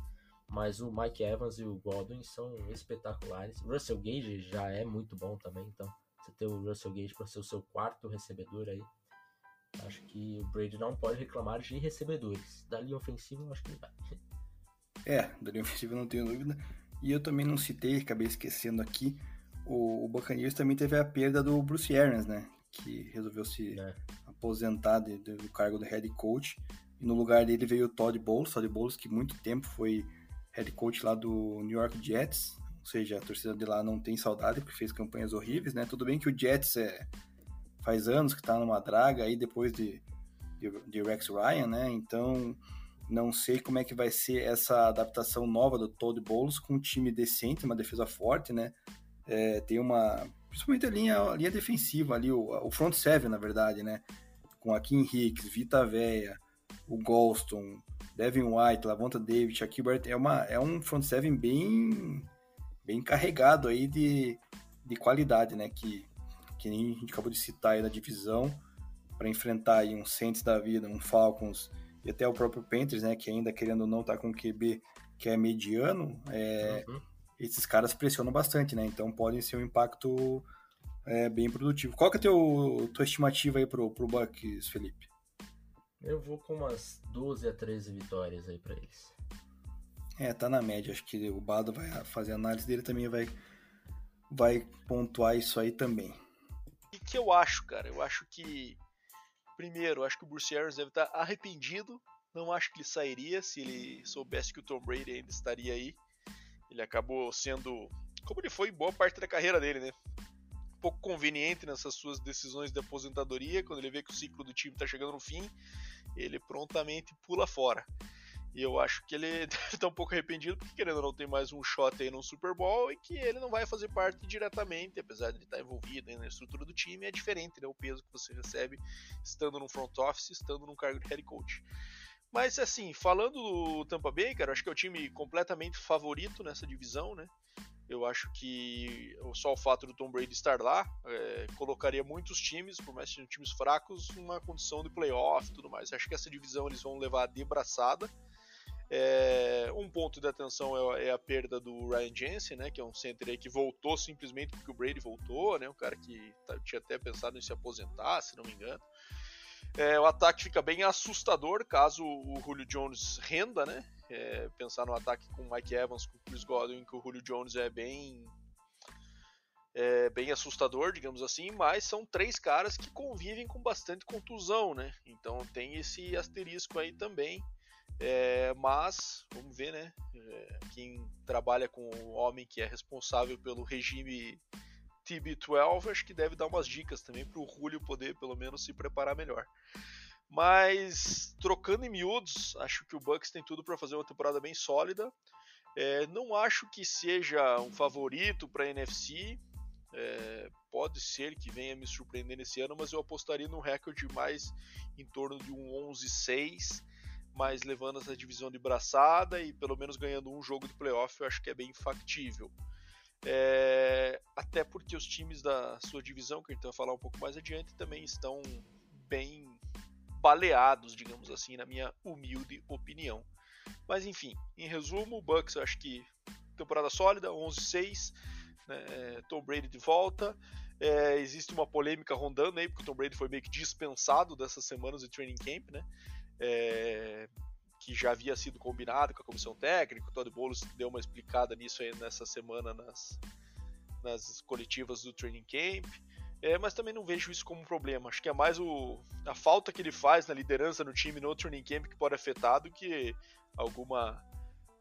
Mas o Mike Evans e o Godwin são espetaculares. O Russell Gage já é muito bom também, então você ter o Russell Gage para ser o seu quarto recebedor aí. Acho que o Brady não pode reclamar de recebedores. Da linha ofensiva, eu acho que ele vai. É, da linha ofensiva não tenho dúvida. E eu também não citei, acabei esquecendo aqui, o, o Buccaneers também teve a perda do Bruce Arians, né? Que resolveu se é. aposentar de, de, do cargo de head coach. No lugar dele veio o Todd Bowles, Todd Bowles que muito tempo foi head coach lá do New York Jets, ou seja, a torcida de lá não tem saudade porque fez campanhas horríveis, né? Tudo bem que o Jets é, faz anos que está numa draga aí depois de, de, de, Rex Ryan, né? Então não sei como é que vai ser essa adaptação nova do Todd Bowles com um time decente, uma defesa forte, né? É, tem uma principalmente a linha, a linha defensiva ali, o, o front seven, na verdade, né? Com Kim Hicks, Vita Veia, o Golston, Devin White, Lavonta David, Shaquille Barrett, é, uma, é um front seven bem, bem carregado aí de, de qualidade, né? Que, que nem a gente acabou de citar aí da divisão, para enfrentar aí um Saints da vida, um Falcons e até o próprio Panthers, né? Que ainda querendo ou não tá com QB que é mediano, é, uhum. esses caras pressionam bastante, né? Então podem ser um impacto é, bem produtivo. Qual que é a teu, tua estimativa aí pro, pro Bucks, Felipe? Eu vou com umas 12 a 13 vitórias aí para eles. É, tá na média. Acho que o Bado vai fazer a análise dele também vai vai pontuar isso aí também. E que eu acho, cara? Eu acho que primeiro, acho que o Bruce Arians deve estar arrependido. Não acho que ele sairia se ele soubesse que o Tom Brady ainda estaria aí. Ele acabou sendo, como ele foi boa parte da carreira dele, né? Pouco conveniente nessas suas decisões de aposentadoria, quando ele vê que o ciclo do time está chegando no fim, ele prontamente pula fora. E eu acho que ele (laughs) deve estar um pouco arrependido, porque querendo ou não tem mais um shot aí no Super Bowl e que ele não vai fazer parte diretamente, apesar de ele estar envolvido na estrutura do time, é diferente, né? O peso que você recebe estando no front office, estando num cargo de head coach. Mas assim, falando do Tampa Bay, cara, acho que é o time completamente favorito nessa divisão, né? Eu acho que só o fato do Tom Brady estar lá é, colocaria muitos times, por mais que sejam times fracos, numa condição de playoff e tudo mais. Acho que essa divisão eles vão levar de braçada. É, um ponto de atenção é, é, a perda do Ryan Jensen, né, que é um center que voltou simplesmente porque o Brady voltou, né, um cara que tá, tinha até pensado em se aposentar, se não me engano. É, o ataque fica bem assustador caso o Julio Jones renda, né? É, pensar no ataque com o Mike Evans, com o Chris Godwin, que o Julio Jones é bem é bem assustador, digamos assim, mas são três caras que convivem com bastante contusão, né? Então tem esse asterisco aí também. É, mas vamos ver, né? É, quem trabalha com o homem que é responsável pelo regime TB12, acho que deve dar umas dicas também para o Julio poder pelo menos se preparar melhor. Mas trocando em miúdos, acho que o Bucks tem tudo para fazer uma temporada bem sólida. É, não acho que seja um favorito para a NFC. É, pode ser que venha me surpreender nesse ano, mas eu apostaria num recorde mais em torno de um 11-6, mas levando essa divisão de braçada e pelo menos ganhando um jogo de playoff, eu acho que é bem factível. É, até porque os times da sua divisão, que a gente vai falar um pouco mais adiante, também estão bem baleados, digamos assim, na minha humilde opinião. Mas enfim, em resumo, o Bucks acho que temporada sólida, 11-6, né, é, Tom Brady de volta. É, existe uma polêmica rondando aí, porque o Tom Brady foi meio que dispensado dessas semanas de training camp, né? Que já havia sido combinado com a comissão técnica, o Todd Bowles deu uma explicada nisso aí nessa semana nas, nas coletivas do training camp. É, mas também não vejo isso como um problema. Acho que é mais o, a falta que ele faz na liderança no time no training camp que pode afetar do que alguma,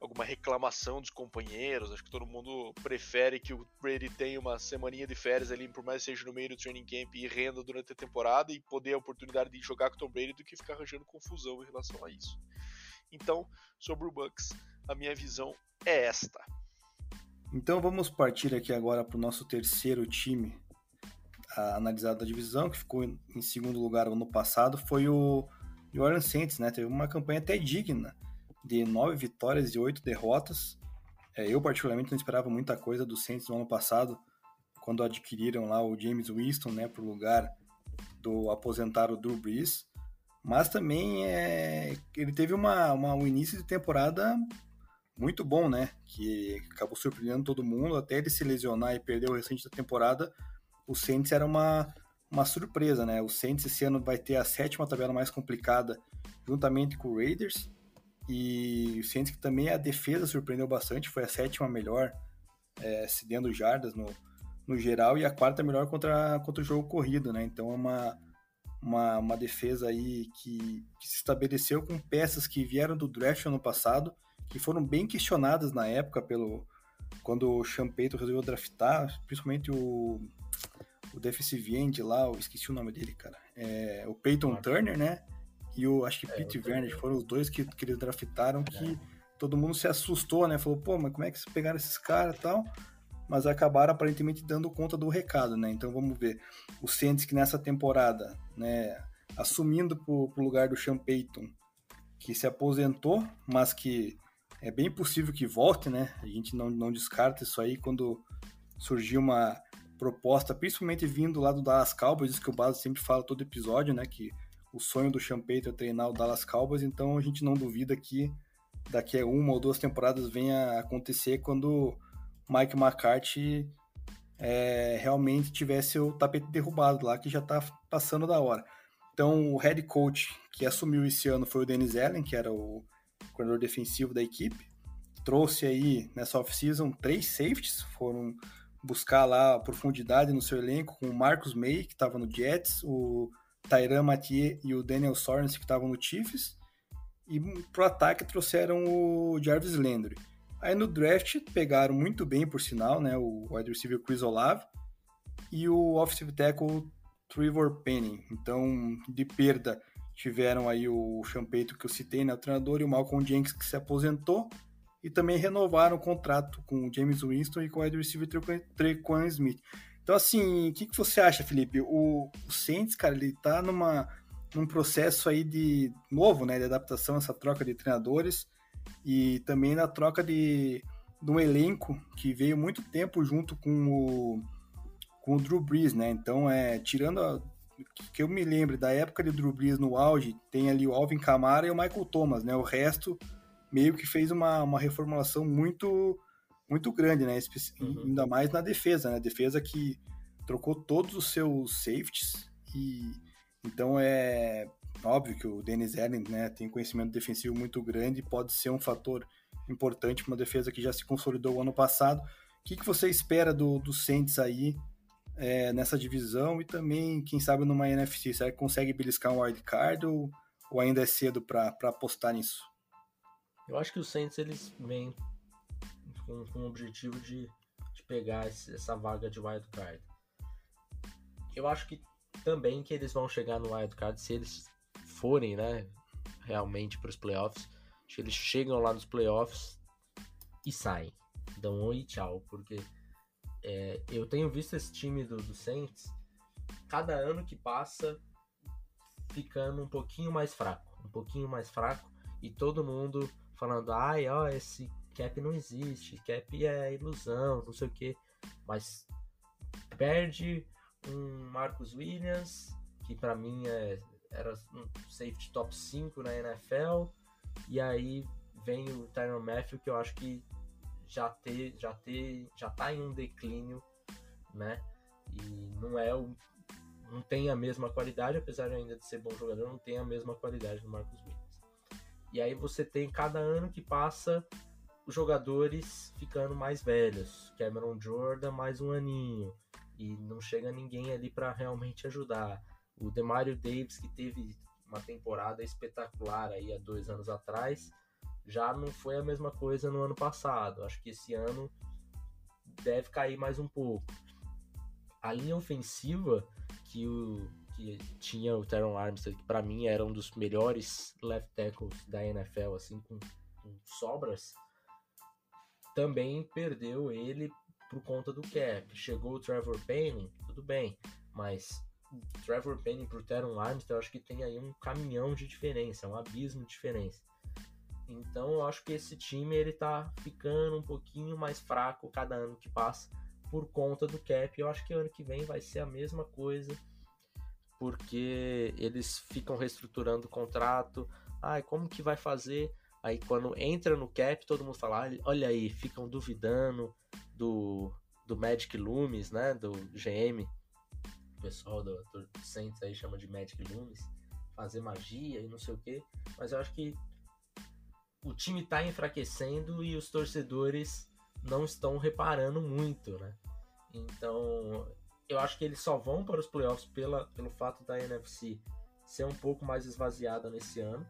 alguma reclamação dos companheiros. Acho que todo mundo prefere que o Brady tenha uma semaninha de férias ali, por mais que seja no meio do training camp e renda durante a temporada e poder a oportunidade de jogar com o Tom Brady do que ficar arranjando confusão em relação a isso. Então, sobre o Bucks, a minha visão é esta. Então vamos partir aqui agora para o nosso terceiro time analisado da divisão, que ficou em segundo lugar ano passado, foi o New Orleans Saints, né? Teve uma campanha até digna, de nove vitórias e oito derrotas. É, eu, particularmente, não esperava muita coisa do Saints no ano passado, quando adquiriram lá o James Winston, né, para o lugar do aposentado Drew Brees mas também é, ele teve uma, uma, um início de temporada muito bom, né? Que acabou surpreendendo todo mundo, até ele se lesionar e perder o restante da temporada. O Saints era uma, uma surpresa, né? O Saints esse ano vai ter a sétima tabela mais complicada, juntamente com o Raiders. E o Saints que também a defesa surpreendeu bastante, foi a sétima melhor, é, cedendo jardas no, no geral, e a quarta melhor contra, contra o jogo corrido, né? Então é uma uma, uma defesa aí que, que, se estabeleceu com peças que vieram do draft ano passado, que foram bem questionadas na época pelo, quando o Champeito resolveu draftar, principalmente o, o defensive end lá, eu esqueci o nome dele, cara. É, o Peyton Turner, né? E o, acho que é, Pete Werner, foram os dois que, que eles draftaram que é. todo mundo se assustou, né? Falou, pô, mas como é que vocês pegaram esses caras e tal? Mas acabaram aparentemente dando conta do recado, né? Então vamos ver. O Saints que nessa temporada, né, assumindo pro, pro lugar do Sean Payton, que se aposentou, mas que é bem possível que volte, né? A gente não, não descarta isso aí quando surgiu uma proposta, principalmente vindo lá do Dallas Cowboys, isso que o Baso sempre fala todo episódio, né? Que o sonho do Payton é treinar o Dallas Cowboys, então a gente não duvida que daqui a uma ou duas temporadas venha acontecer quando Mike McCarthy é, realmente tivesse o tapete derrubado lá, que já está passando da hora. Então, o head coach que assumiu esse ano foi o Dennis Allen, que era o coordenador defensivo da equipe. Trouxe aí nessa off-season três safeties, foram buscar lá profundidade no seu elenco com o Marcus May, que estava no Jets, o Tyran Mathieu e o Daniel Sorensen, que estavam no Chiefs. E pro ataque trouxeram o Jarvis Landry. Aí no draft pegaram muito bem, por sinal, né, o wide receiver Chris Olave e o offensive tackle Trevor Penning. Então, de perda, tiveram aí o Champeito que eu citei, né, o treinador, e o Malcolm Jenkins que se aposentou. E também renovaram o contrato com o James Winston e com o wide receiver Trequan Smith. Então, assim, o que, que você acha, Felipe? O, o Saints, cara, ele tá numa, num processo aí de novo, né, de adaptação, essa troca de treinadores e também na troca de, de um elenco que veio muito tempo junto com o, com o Drew Brees, né? Então, é, tirando a, que eu me lembro da época de Drew Brees no auge, tem ali o Alvin Kamara e o Michael Thomas, né? O resto meio que fez uma, uma reformulação muito muito grande, né? Uhum. Ainda mais na defesa, né? Defesa que trocou todos os seus safeties e então é óbvio que o Dennis Allen né, tem conhecimento defensivo muito grande e pode ser um fator importante para uma defesa que já se consolidou ano passado. O que, que você espera do, do Saints aí é, nessa divisão e também, quem sabe, numa NFC? Será que consegue beliscar um wildcard ou, ou ainda é cedo para apostar nisso? Eu acho que os Saints eles vêm com, com o objetivo de, de pegar esse, essa vaga de wildcard. Eu acho que também que eles vão chegar no wildcard se eles forem, né, realmente para os playoffs. Acho que eles chegam lá nos playoffs e saem. Dão um oi tchau, porque é, eu tenho visto esse time do, do Saints cada ano que passa ficando um pouquinho mais fraco, um pouquinho mais fraco e todo mundo falando, ai, ó, esse cap não existe, cap é ilusão, não sei o que, mas perde um Marcus Williams, que para mim é, era um safety top 5 na NFL, e aí vem o Tyron Matthew, que eu acho que já ter, já ter, já tá em um declínio, né? E não é o não tem a mesma qualidade, apesar de ainda de ser bom jogador, não tem a mesma qualidade do Marcus Williams. E aí você tem cada ano que passa os jogadores ficando mais velhos. Cameron Jordan mais um aninho e não chega ninguém ali para realmente ajudar. O Demario Davis que teve uma temporada espetacular aí há dois anos atrás já não foi a mesma coisa no ano passado. Acho que esse ano deve cair mais um pouco. A linha ofensiva que o que tinha o Teron Armstead, que para mim era um dos melhores left tackles da NFL, assim, com, com sobras, também perdeu ele por conta do cap. Chegou o Trevor Penning, tudo bem, mas Trevor Penning pro Teron Armstead, eu acho que tem aí um caminhão de diferença, um abismo de diferença. Então eu acho que esse time ele tá ficando um pouquinho mais fraco cada ano que passa por conta do cap. Eu acho que ano que vem vai ser a mesma coisa, porque eles ficam reestruturando o contrato. Ai, como que vai fazer? Aí quando entra no cap, todo mundo fala, olha aí, ficam duvidando do, do Magic Loomis, né? Do GM. Pessoal do, do aí chama de Magic Loomis. Fazer magia e não sei o que. Mas eu acho que o time está enfraquecendo e os torcedores não estão reparando muito, né? Então, eu acho que eles só vão para os playoffs pela, pelo fato da NFC ser um pouco mais esvaziada nesse ano.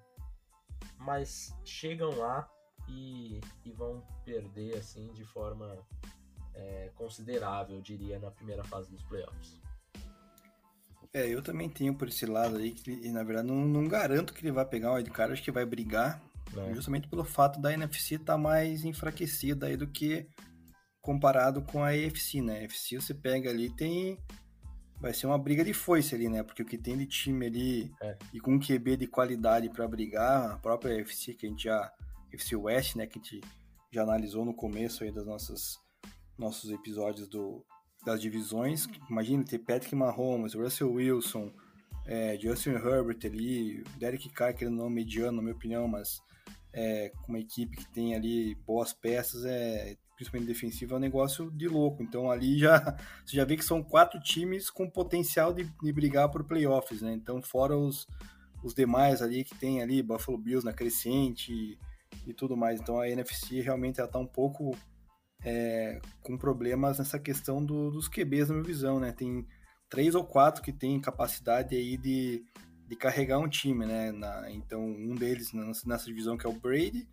Mas chegam lá e, e vão perder assim de forma é, considerável, eu diria, na primeira fase dos playoffs. É, eu também tenho por esse lado aí, que na verdade não, não garanto que ele vai pegar o wildcard, acho que vai brigar, é. justamente pelo fato da NFC estar tá mais enfraquecida aí do que comparado com a AFC, né? A AFC você pega ali tem vai ser uma briga de foice ali, né? Porque o que tem de time ali é. e com um QB de qualidade para brigar, a própria AFC que a gente já AFC West, né, que a gente já analisou no começo aí das nossas nossos episódios do das divisões. Imagina ter Patrick Mahomes, Russell Wilson, é, Justin Herbert ali, Derek Carr, que é mediano, na minha opinião, mas é, com uma equipe que tem ali boas peças, é, principalmente defensiva, é um negócio de louco. Então ali já (laughs) você já vê que são quatro times com potencial de, de brigar por playoffs, né? Então fora os, os demais ali que tem ali, Buffalo Bills na crescente e, tudo mais. Então a NFC realmente ela tá um pouco é, com problemas nessa questão do, dos QBs, na minha visão, né? Tem três ou quatro que tem capacidade aí de, de carregar um time, né? Na, então, um deles nessa divisão que é o Brady,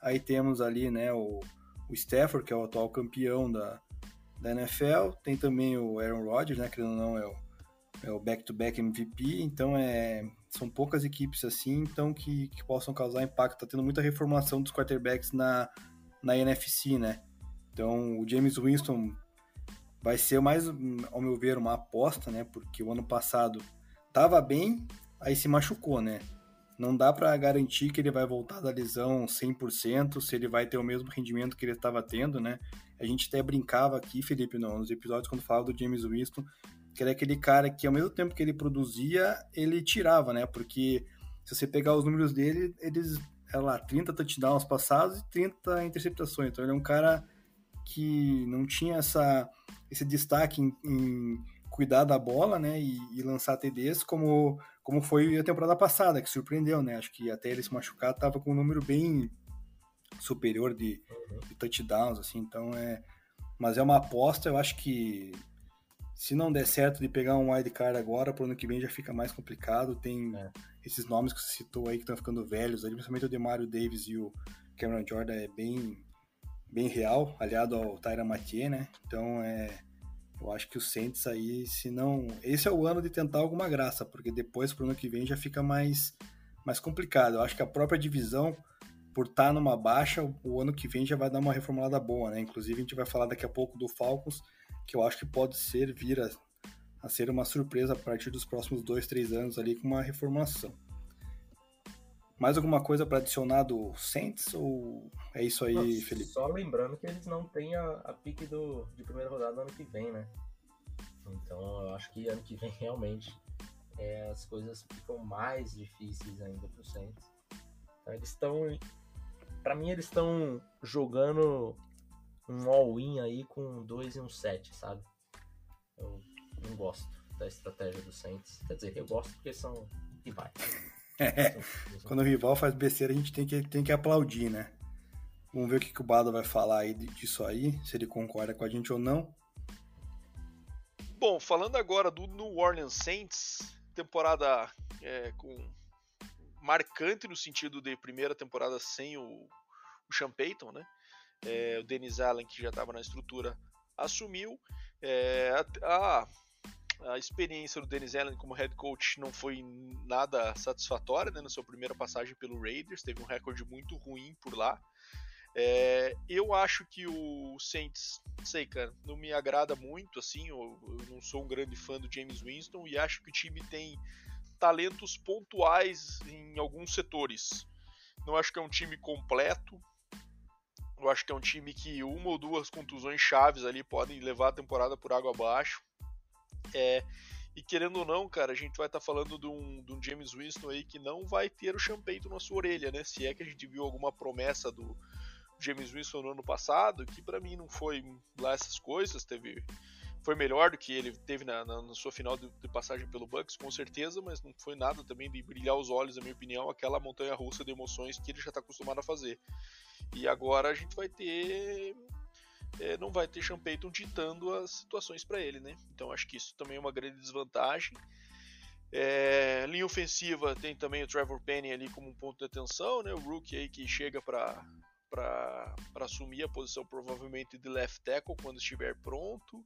aí temos ali, né, o, o Stafford, que é o atual campeão da, da NFL, tem também o Aaron Rodgers, né, que não é o é o back-to-back -back MVP, então é, são poucas equipes assim, então que, que possam causar impacto. Tá tendo muita reformulação dos quarterbacks na, na NFC, né? Então, o James Winston vai ser mais, ao meu ver, uma aposta, né? Porque o ano passado tava bem, aí se machucou, né? Não dá para garantir que ele vai voltar da lesão 100%, se ele vai ter o mesmo rendimento que ele estava tendo, né? A gente até brincava aqui, Felipe, nos episódios quando falava do James Winston, que era aquele cara que ao mesmo tempo que ele produzia, ele tirava, né? Porque se você pegar os números dele, eles, é lá, 30 touchdowns passados e 30 interceptações. Então ele é um cara que não tinha essa, esse destaque em, em cuidar da bola, né, e, e, lançar TDs como, como foi a temporada passada, que surpreendeu, né, acho que até ele se machucar estava com um número bem superior de, de, touchdowns, assim, então é, mas é uma aposta, eu acho que se não der certo de pegar um wide card agora, pro ano que vem já fica mais complicado, tem é. esses nomes que você citou aí que estão ficando velhos, ali, principalmente o Demario Davis e o Cameron Jordan é bem bem real, aliado ao Tyra Mathieu, né? Então é, eu acho que o Saints aí, se não, esse é o ano de tentar alguma graça, porque depois pro ano que vem já fica mais mais complicado. Eu acho que a própria divisão por estar tá numa baixa, o ano que vem já vai dar uma reformulada boa, né? Inclusive a gente vai falar daqui a pouco do Falcons, que eu acho que pode ser vir a, a ser uma surpresa a partir dos próximos dois, três anos ali com uma reformulação. Mais alguma coisa para adicionar do Saints ou é isso aí, Nossa, Felipe? Só lembrando que eles não têm a, a pique do, de primeira rodada no ano que vem, né? Então eu acho que ano que vem (laughs) realmente é, as coisas ficam mais difíceis ainda para o Saints. Então, eles estão, para mim eles estão jogando um all-in aí com 2 e um 7, sabe? Eu não gosto da estratégia do Saints. Quer dizer, eu gosto porque são rivais. É, quando o rival faz besteira, a gente tem que, tem que aplaudir, né? Vamos ver o que, que o Bado vai falar aí disso aí, se ele concorda com a gente ou não. Bom, falando agora do New Orleans Saints, temporada é, com marcante no sentido de primeira temporada sem o, o Sean Payton, né? É, o Dennis Allen, que já estava na estrutura, assumiu. É, a, a experiência do Dennis Allen como head coach não foi nada satisfatória né, na sua primeira passagem pelo Raiders, teve um recorde muito ruim por lá. É, eu acho que o Saints, sei, cara, não me agrada muito, assim, eu, eu, não sou um grande fã do James Winston e acho que o time tem talentos pontuais em alguns setores. Não acho que é um time completo. Eu acho que é um time que uma ou duas contusões chaves ali podem levar a temporada por água abaixo. É, e querendo ou não, cara, a gente vai estar tá falando de um, de um, James Winston aí que não vai ter o champeito na sua orelha, né? Se é que a gente viu alguma promessa do James Winston no ano passado, que para mim não foi lá essas coisas, teve foi melhor do que ele teve na, na, na sua final de, de, passagem pelo Bucks, com certeza, mas não foi nada também de brilhar os olhos, na minha opinião, aquela montanha russa de emoções que ele já está acostumado a fazer. E agora a gente vai ter é, não vai ter Sean Payton ditando as situações para ele, né? Então acho que isso também é uma grande desvantagem. É, linha ofensiva tem também o Trevor Penny ali como um ponto de atenção, né? O rookie aí que chega para para assumir a posição provavelmente de left tackle quando estiver pronto.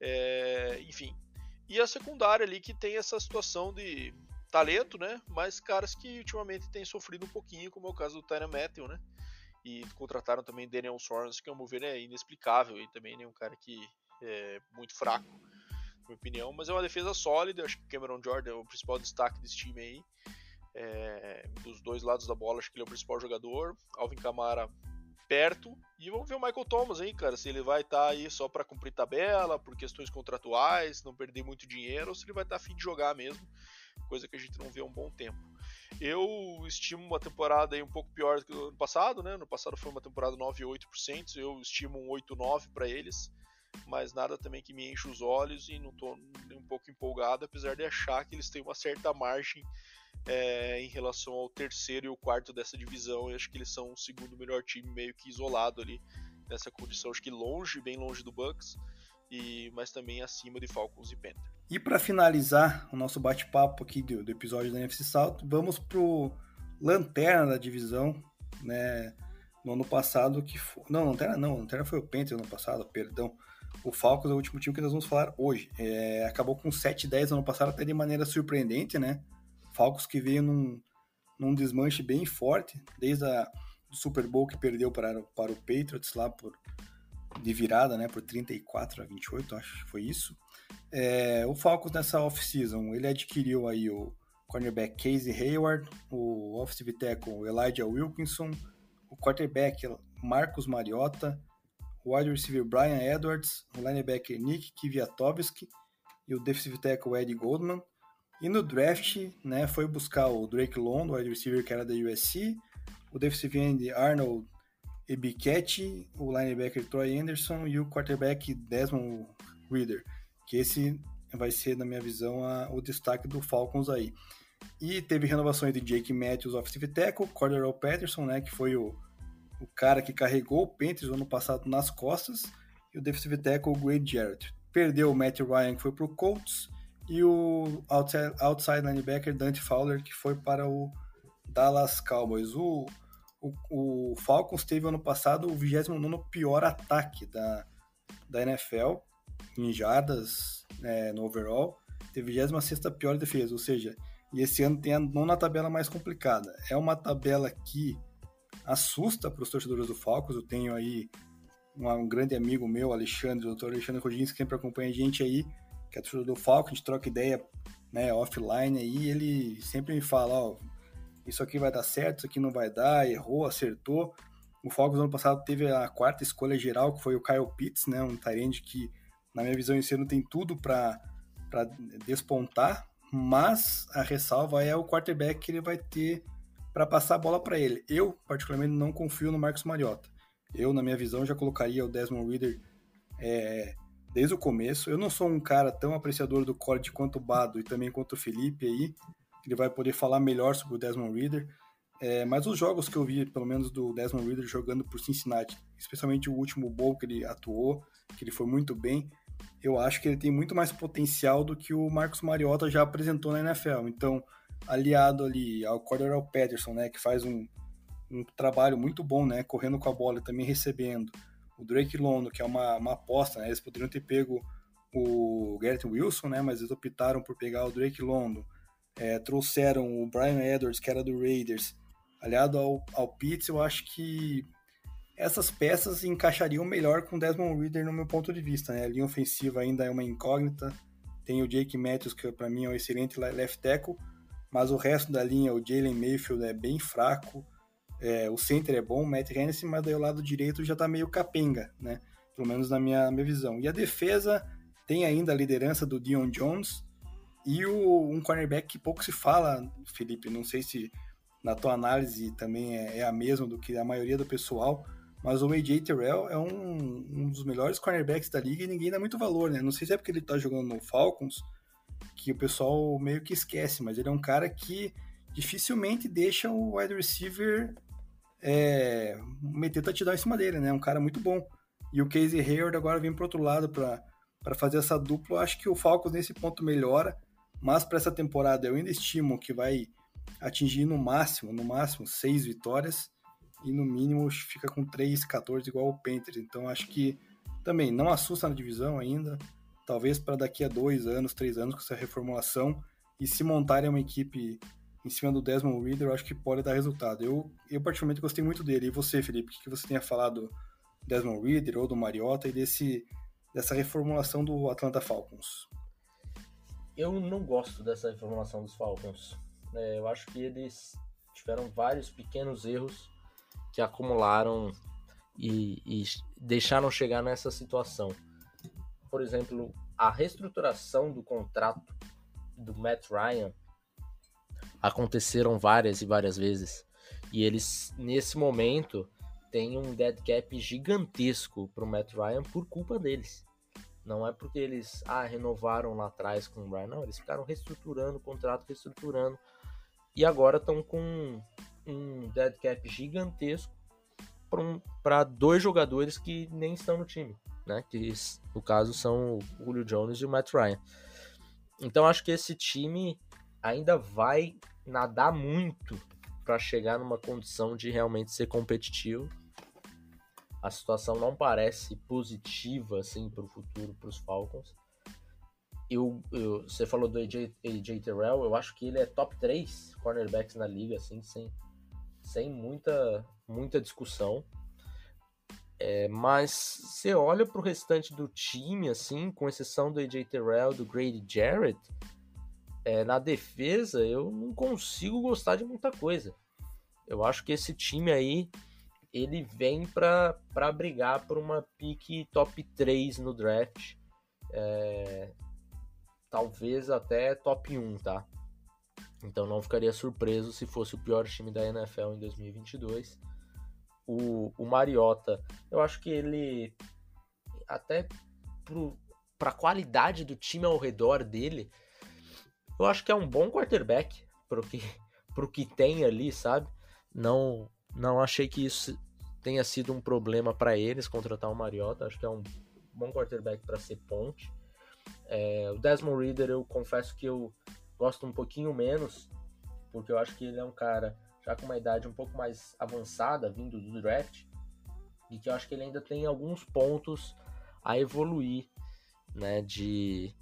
É, enfim. E a secundária ali que tem essa situação de talento, né? Mas caras que ultimamente têm sofrido um pouquinho, como é o caso do Tyra Matthew, né? E contrataram também Daniel Sorns, que ao meu ver é inexplicável e também é um cara que é muito fraco, na minha opinião. Mas é uma defesa sólida, acho que Cameron Jordan é o principal destaque desse time aí. É, dos dois lados da bola, acho que ele é o principal jogador. Alvin Kamara perto. E vamos ver o Michael Thomas aí, cara, se ele vai estar tá aí só para cumprir tabela, por questões contratuais, não perder muito dinheiro, ou se ele vai estar tá afim de jogar mesmo, coisa que a gente não vê há um bom tempo. Eu estimo uma temporada aí um pouco pior do que o ano passado, né? No passado foi uma temporada 9,8%, eu estimo um 8,9% para eles, mas nada também que me enche os olhos e não estou um pouco empolgado, apesar de achar que eles têm uma certa margem é, em relação ao terceiro e o quarto dessa divisão. Eu acho que eles são o segundo melhor time, meio que isolado ali nessa condição. Acho que longe, bem longe do Bucks, e mas também acima de Falcons e Panthers. E para finalizar o nosso bate-papo aqui do, do, episódio da NFC South, vamos pro lanterna da divisão, né? No ano passado que foi... não, lanterna não, lanterna foi o Panthers no ano passado, perdão. O Falcons é o último time que nós vamos falar hoje. É, acabou com 7-10 no ano passado, até de maneira surpreendente, né? Falcons que veio num, num desmanche bem forte, desde a Super Bowl que perdeu para, para o Patriots lá por de virada, né, por 34 a 28, acho que foi isso. É, o Falcons nessa off-season, ele adquiriu aí o cornerback Casey Hayward, o offensive tackle Elijah Wilkinson, o quarterback Marcos Mariota, o wide receiver Brian Edwards, o linebacker Nick Kwiatkowski e o defensive tackle Eddie Goldman. E no draft, né, foi buscar o Drake Long, o wide receiver que era da USC, o defensive end Arnold Ebiketti, o linebacker Troy Anderson e o quarterback Desmond Reader, que esse vai ser, na minha visão, a, o destaque do Falcons aí. E teve renovações de Jake Matthews, offensive tackle, Cordero Patterson, né, que foi o, o cara que carregou o Panthers no ano passado nas costas, e o defensive tackle Wade Jarrett. Perdeu o Matt Ryan, que foi para o Colts, e o outside, outside linebacker Dante Fowler, que foi para o Dallas Cowboys. O, o, o Falcons teve ano passado o 29 pior ataque da, da NFL em jardas é, no overall, teve 26 pior defesa, ou seja, e esse ano tem a nona tabela mais complicada. É uma tabela que assusta para os torcedores do Falcons. Eu tenho aí um, um grande amigo meu, Alexandre, o doutor Alexandre Rodins, que sempre acompanha a gente aí, que é torcedor do Falcon, a gente troca ideia né, offline aí, ele sempre me fala, ó, isso aqui vai dar certo, isso aqui não vai dar, errou, acertou. O Falcons ano passado teve a quarta escolha geral, que foi o Kyle Pitts, né, um Tyrande que, na minha visão, esse ano tem tudo para despontar, mas a ressalva é o quarterback que ele vai ter para passar a bola para ele. Eu, particularmente, não confio no Marcos Mariota. Eu, na minha visão, já colocaria o Desmond Reader é, desde o começo. Eu não sou um cara tão apreciador do college quanto o Bado e também quanto o Felipe aí. Ele vai poder falar melhor sobre o Desmond Reader. É, mas os jogos que eu vi, pelo menos do Desmond Reader jogando por Cincinnati, especialmente o último bowl que ele atuou, que ele foi muito bem, eu acho que ele tem muito mais potencial do que o Marcos Mariota já apresentou na NFL. Então, aliado ali ao Cordero Patterson, né, que faz um, um trabalho muito bom, né, correndo com a bola e também recebendo, o Drake Londo, que é uma, uma aposta, né? Eles poderiam ter pego o Garrett Wilson, né? Mas eles optaram por pegar o Drake Londo. É, trouxeram o Brian Edwards, que era do Raiders. Aliado ao, ao Pitts, eu acho que essas peças encaixariam melhor com Desmond Reader no meu ponto de vista. Né? A linha ofensiva ainda é uma incógnita. Tem o Jake Matthews, que para mim é um excelente left tackle, mas o resto da linha, o Jalen Mayfield, é bem fraco. É, o center é bom, o Matt Hennessy, mas daí o lado direito já tá meio capenga, né? Pelo menos na minha, minha visão. E a defesa tem ainda a liderança do Dion Jones e o, um cornerback que pouco se fala, Felipe. Não sei se na tua análise também é, é a mesma do que a maioria do pessoal, mas o AJ Terrell é um, um, dos melhores cornerbacks da liga e ninguém dá muito valor, né? Não sei se é porque ele tá jogando no Falcons, que o pessoal meio que esquece, mas ele é um cara que dificilmente deixa o wide receiver é, meter touchdown em cima dele, né? Um cara muito bom. E o Casey Hayward agora vem para outro lado para fazer essa dupla. Acho que o Falcons nesse ponto melhora, mas para essa temporada eu ainda estimo que vai atingir no máximo, no máximo, seis vitórias. e no mínimo fica com 3-14 igual o Panthers. Então acho que também não assusta na divisão ainda. Talvez para daqui a dois anos, três anos com essa reformulação e se montarem uma equipe em cima do Desmond Reader, eu acho que pode dar resultado. Eu, eu particularmente gostei muito dele. E você, Felipe, o que você tinha falado do Desmond Reader ou do Mariota e desse, dessa reformulação do Atlanta Falcons? Eu não gosto dessa reformulação dos Falcons. É, eu acho que eles tiveram vários pequenos erros que acumularam e, e deixaram chegar nessa situação. Por exemplo, a reestruturação do contrato do Matt Ryan aconteceram várias e várias vezes. E eles, nesse momento, têm um dead cap gigantesco para o Matt Ryan por culpa deles. Não é porque eles ah, renovaram lá atrás com o Ryan, não, eles ficaram reestruturando o contrato, reestruturando. E agora estão com um dead cap gigantesco para um, dois jogadores que nem estão no time, né? Que no caso são o Julio Jones e o Matt Ryan. Então acho que esse time ainda vai nadar muito para chegar numa condição de realmente ser competitivo. A situação não parece positiva assim para o futuro para os Falcons. Eu, eu, você falou do AJ, AJ Terrell, eu acho que ele é top 3 cornerbacks na liga, assim, sem, sem muita, muita discussão. É, mas você olha para o restante do time, assim, com exceção do AJ Terrell, do Grady Jarrett, é, na defesa eu não consigo gostar de muita coisa. Eu acho que esse time aí ele vem para brigar por uma pique top 3 no draft. É, talvez até top 1, tá? Então não ficaria surpreso se fosse o pior time da NFL em 2022. O, o Mariota, eu acho que ele até para a qualidade do time ao redor dele, eu acho que é um bom quarterback pro que, que tem ali, sabe? Não, não achei que isso tenha sido um problema para eles contratar o Mariota. Acho que é um bom quarterback para ser ponte. É, o Desmond Reader, eu confesso que eu gosto um pouquinho menos, porque eu acho que ele é um cara já com uma idade um pouco mais avançada, vindo do draft, e que eu acho que ele ainda tem alguns pontos a evoluir, né, de,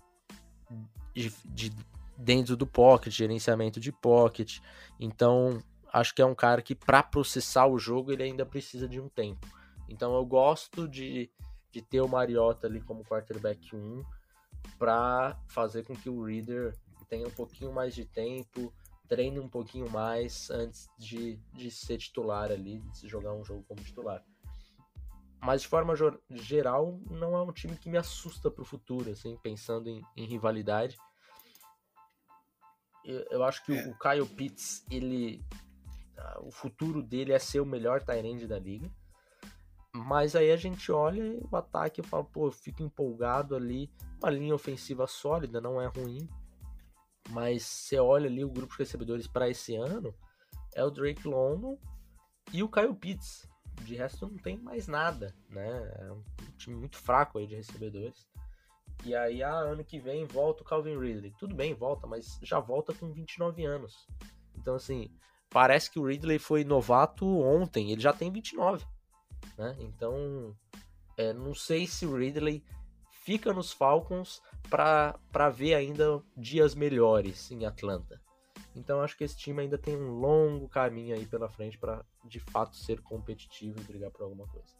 de, de dentro do pocket, gerenciamento de pocket. Então, acho que é um cara que para processar o jogo ele ainda precisa de um tempo. Então, eu gosto de, de ter o Mariota ali como quarterback 1 para fazer com que o Reader tenha um pouquinho mais de tempo, treine um pouquinho mais antes de, de ser titular ali, de se jogar um jogo como titular. Mas de forma geral, não é um time que me assusta para o futuro, assim, pensando em, em rivalidade eu, eu acho que é. o Kyle Pitts, ele. O futuro dele é ser o melhor Tyrande da liga. Mas aí a gente olha o ataque e fala, pô, eu fico empolgado ali. Uma linha ofensiva sólida, não é ruim. Mas você olha ali o grupo de recebedores para esse ano, é o Drake London e o Kyle Pitts. De resto não tem mais nada, né? É um time muito fraco aí de recebedores. E aí, ah, ano que vem volta o Calvin Ridley. Tudo bem, volta, mas já volta com 29 anos. Então, assim, parece que o Ridley foi novato ontem, ele já tem 29. Né? Então, é, não sei se o Ridley fica nos Falcons para ver ainda dias melhores em Atlanta. Então acho que esse time ainda tem um longo caminho aí pela frente para de fato ser competitivo e brigar por alguma coisa.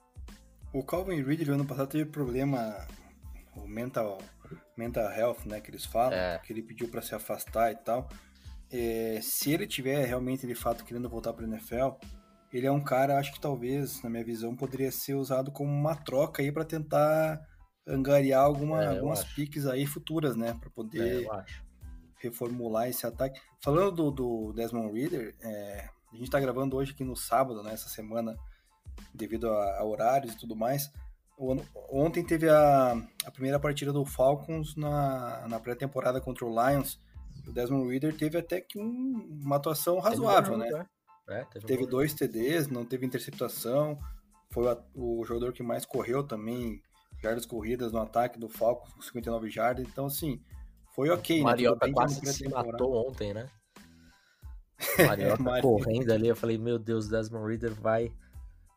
O Calvin Ridley ano passado teve problema o mental, mental health, né, que eles falam, é. que ele pediu para se afastar e tal. É, se ele tiver realmente de fato querendo voltar para NFL, ele é um cara, acho que talvez, na minha visão, poderia ser usado como uma troca aí para tentar angariar alguma, é, algumas acho. piques aí futuras, né, para poder é, reformular esse ataque. Falando do, do Desmond Reader, é, a gente está gravando hoje aqui no sábado, né, essa semana, devido a, a horários e tudo mais. Ontem teve a, a primeira partida do Falcons na, na pré-temporada contra o Lions. O Desmond Reader teve até que um, uma atuação razoável, né? É, teve, teve dois TDs, não teve interceptação. Foi a, o jogador que mais correu também, jardas corridas no ataque do Falcons, com 59 jardas. Então, assim, foi ok. O Mariota né? quase se matou ontem, né? (laughs) O Mariota, correndo ali, eu falei, meu Deus, Desmond Reader vai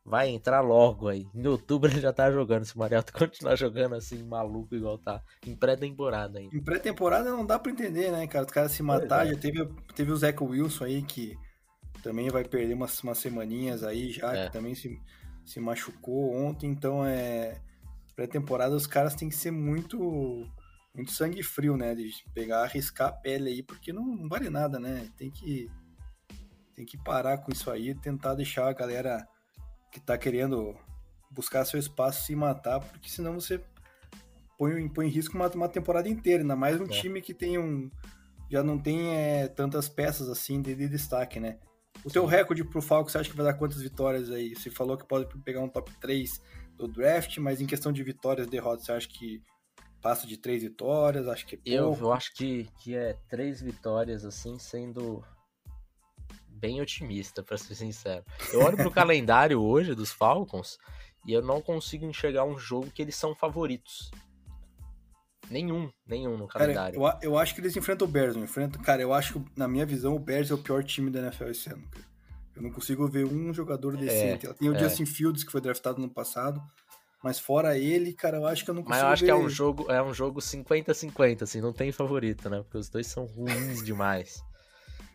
vai entrar logo aí. Em outubro ele já tá jogando. Se o Mariota (laughs) continuar jogando assim, maluco, igual tá. Em pré-temporada ainda. Em pré-temporada não dá pra entender, né, cara? Os caras se matar. É. Já teve, teve o Zeco Wilson aí que também vai perder umas, umas semaninhas aí já, é. que também se, se machucou ontem. Então é. Pré-temporada os caras têm que ser muito. Muito sangue frio, né? De pegar, arriscar a pele aí, porque não, não vale nada, né? Tem que. Tem que parar com isso aí, tentar deixar a galera que tá querendo buscar seu espaço se matar, porque senão você põe, põe em risco uma, uma temporada inteira, ainda mais um é. time que tem um. Já não tem é, tantas peças assim de, de destaque, né? O Sim. teu recorde pro Falcons, você acha que vai dar quantas vitórias aí? Você falou que pode pegar um top 3 do draft, mas em questão de vitórias e derrotas, você acha que passa de três vitórias? Acho que é eu, eu, acho que, que é três vitórias, assim, sendo bem otimista, para ser sincero. Eu olho pro calendário hoje dos Falcons e eu não consigo enxergar um jogo que eles são favoritos. Nenhum, nenhum no calendário. Cara, eu, eu acho que eles enfrentam o Bears, não enfrentam? Cara, eu acho que, na minha visão, o Bears é o pior time da NFL esse ano. Cara. Eu não consigo ver um jogador é, decente. É, Tem o é. Justin Fields, que foi draftado no passado. Mas fora ele, cara, eu acho que eu não consigo. Mas eu acho ver... que é um jogo, é um jogo 50-50, assim, não tem favorito, né? Porque os dois são ruins demais.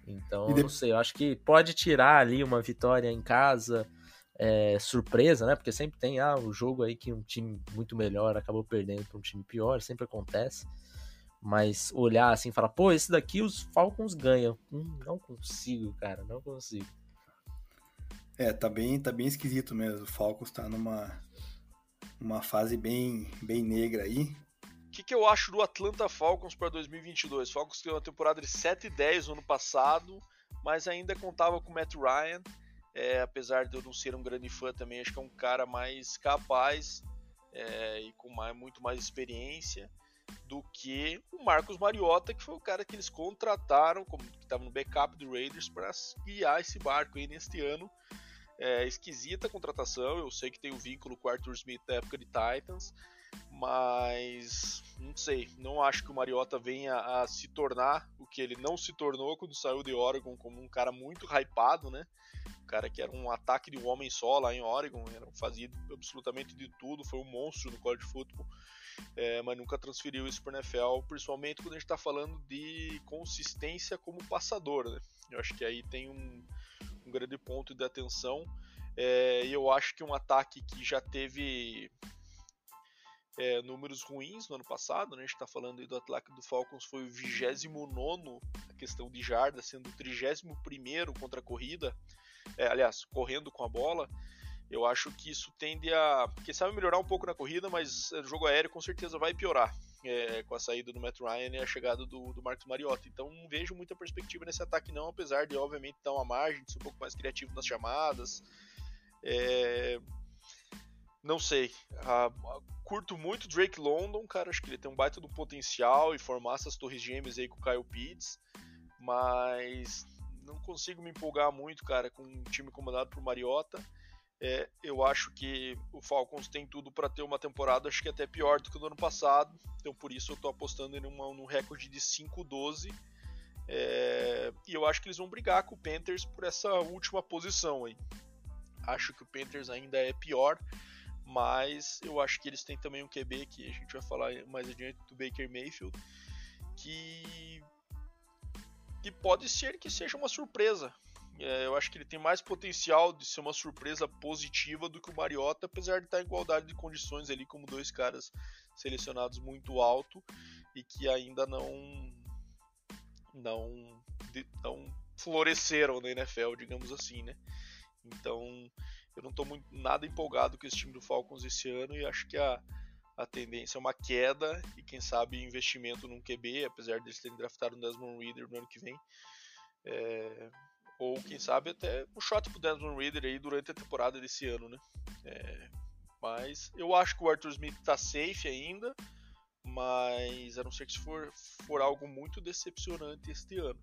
Então, de... não sei, eu acho que pode tirar ali uma vitória em casa, é, surpresa, né? Porque sempre tem ah, o jogo aí que um time muito melhor acabou perdendo para um time pior, sempre acontece. Mas olhar assim e falar, pô, esse daqui os Falcons ganham. Hum, não consigo, cara, não consigo. É, tá bem, tá bem esquisito mesmo. O Falcons tá numa uma fase bem, bem negra aí que, que eu acho do Atlanta Falcons para 2022? Falcons teve uma temporada de 7 e 10 no ano passado, mas ainda contava com o Matt Ryan. É, apesar de eu não ser um grande fã também, acho que é um cara mais capaz é, e com mais, muito mais experiência do que o Marcos Mariota, que foi o cara que eles contrataram, como que estava no backup do Raiders, para guiar esse barco aí neste ano. É, esquisita a contratação, eu sei que tem um vínculo com o Arthur Smith da época de Titans, mas não sei, não acho que o Mariota venha a se tornar o que ele não se tornou quando saiu de Oregon como um cara muito hypado, né? Um cara que era um ataque de um homem só lá em Oregon, era, fazia absolutamente de tudo, foi um monstro no college football, é, mas nunca transferiu isso para NFL, principalmente quando a gente está falando de consistência como passador, né? Eu acho que aí tem um, um grande ponto de atenção. É, e eu acho que um ataque que já teve é, números ruins no ano passado, né? a gente está falando aí do ataque do Falcons foi o 29 a questão de jarda, sendo o 31 contra a corrida, é, aliás, correndo com a bola. Eu acho que isso tende a, quem sabe, melhorar um pouco na corrida, mas o jogo aéreo com certeza vai piorar é, com a saída do Matt Ryan e a chegada do, do Marcos Mariota. Então não vejo muita perspectiva nesse ataque não, apesar de obviamente dar uma margem, de ser um pouco mais criativo nas chamadas. É, não sei. curto muito Drake London, cara. Acho que ele tem um baita do potencial e formar essas torres gêmeas aí com o Kyle Pitts. Mas não consigo me empolgar muito, cara, com um time comandado por Mariota. É, eu acho que o Falcons tem tudo para ter uma temporada, acho que até pior do que no ano passado. Então por isso eu tô apostando em uma, num recorde de 5-12. É, e eu acho que eles vão brigar com o Panthers por essa última posição aí. Acho que o Panthers ainda é pior mas eu acho que eles têm também um QB que a gente vai falar mais adiante do Baker Mayfield, que que pode ser que seja uma surpresa. É, eu acho que ele tem mais potencial de ser uma surpresa positiva do que o Mariota, apesar de estar em igualdade de condições ali como dois caras selecionados muito alto e que ainda não não não floresceram na NFL, digamos assim, né? Então, eu não estou nada empolgado com esse time do Falcons esse ano e acho que a, a tendência é uma queda e quem sabe investimento num QB, apesar deles terem draftado um Desmond Reader no ano que vem. É, ou quem sabe até um shot pro Desmond Reader aí durante a temporada desse ano, né? É, mas eu acho que o Arthur Smith tá safe ainda, mas a não ser que se for, for algo muito decepcionante este ano.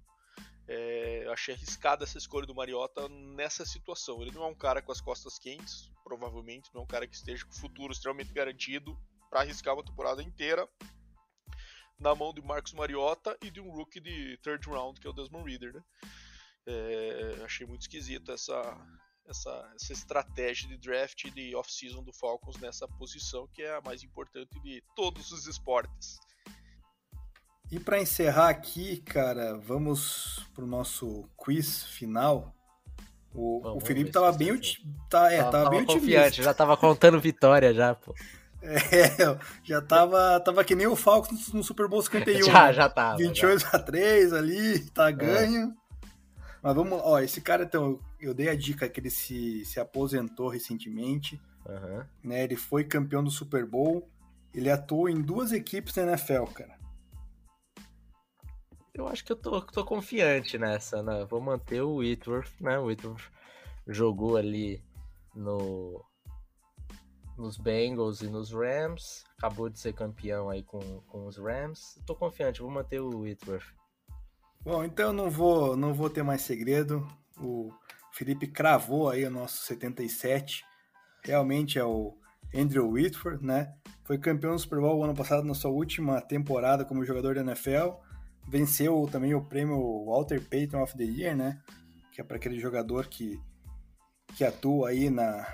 É, eu achei arriscada essa escolha do Mariota nessa situação. Ele não é um cara com as costas quentes, provavelmente, não é um cara que esteja com o futuro extremamente garantido para arriscar uma temporada inteira na mão de Marcos Mariota e de um rookie de third round, que é o Desmond Reader. Né? É, achei muito esquisita essa, essa, essa estratégia de draft e de off-season do Falcons nessa posição, que é a mais importante de todos os esportes. E para encerrar aqui, cara, vamos pro nosso quiz final. O, Bom, o Felipe tava bem, tá, é, tava, tava bem confiante, otimista. já tava contando vitória já, pô. (laughs) É, já tava, tava que nem o Falcons no Super Bowl (laughs) 51. já, né? já tava. 28 já. a 3 ali, tá é. ganho. Mas vamos, ó, esse cara, então, eu dei a dica que ele se, se aposentou recentemente. Uhum. Né, ele foi campeão do Super Bowl. Ele atuou em duas equipes da NFL, cara. Eu acho que eu tô, tô confiante nessa, né? Vou manter o Whitworth, né? O Whitworth jogou ali no nos Bengals e nos Rams. Acabou de ser campeão aí com, com os Rams. Tô confiante, vou manter o Whitworth. Bom, então não vou, não vou ter mais segredo. O Felipe cravou aí o nosso 77. Realmente é o Andrew Whitworth, né? Foi campeão do Super Bowl ano passado na sua última temporada como jogador da NFL. Venceu também o prêmio Walter Payton of the Year, né? Que é para aquele jogador que, que atua aí na,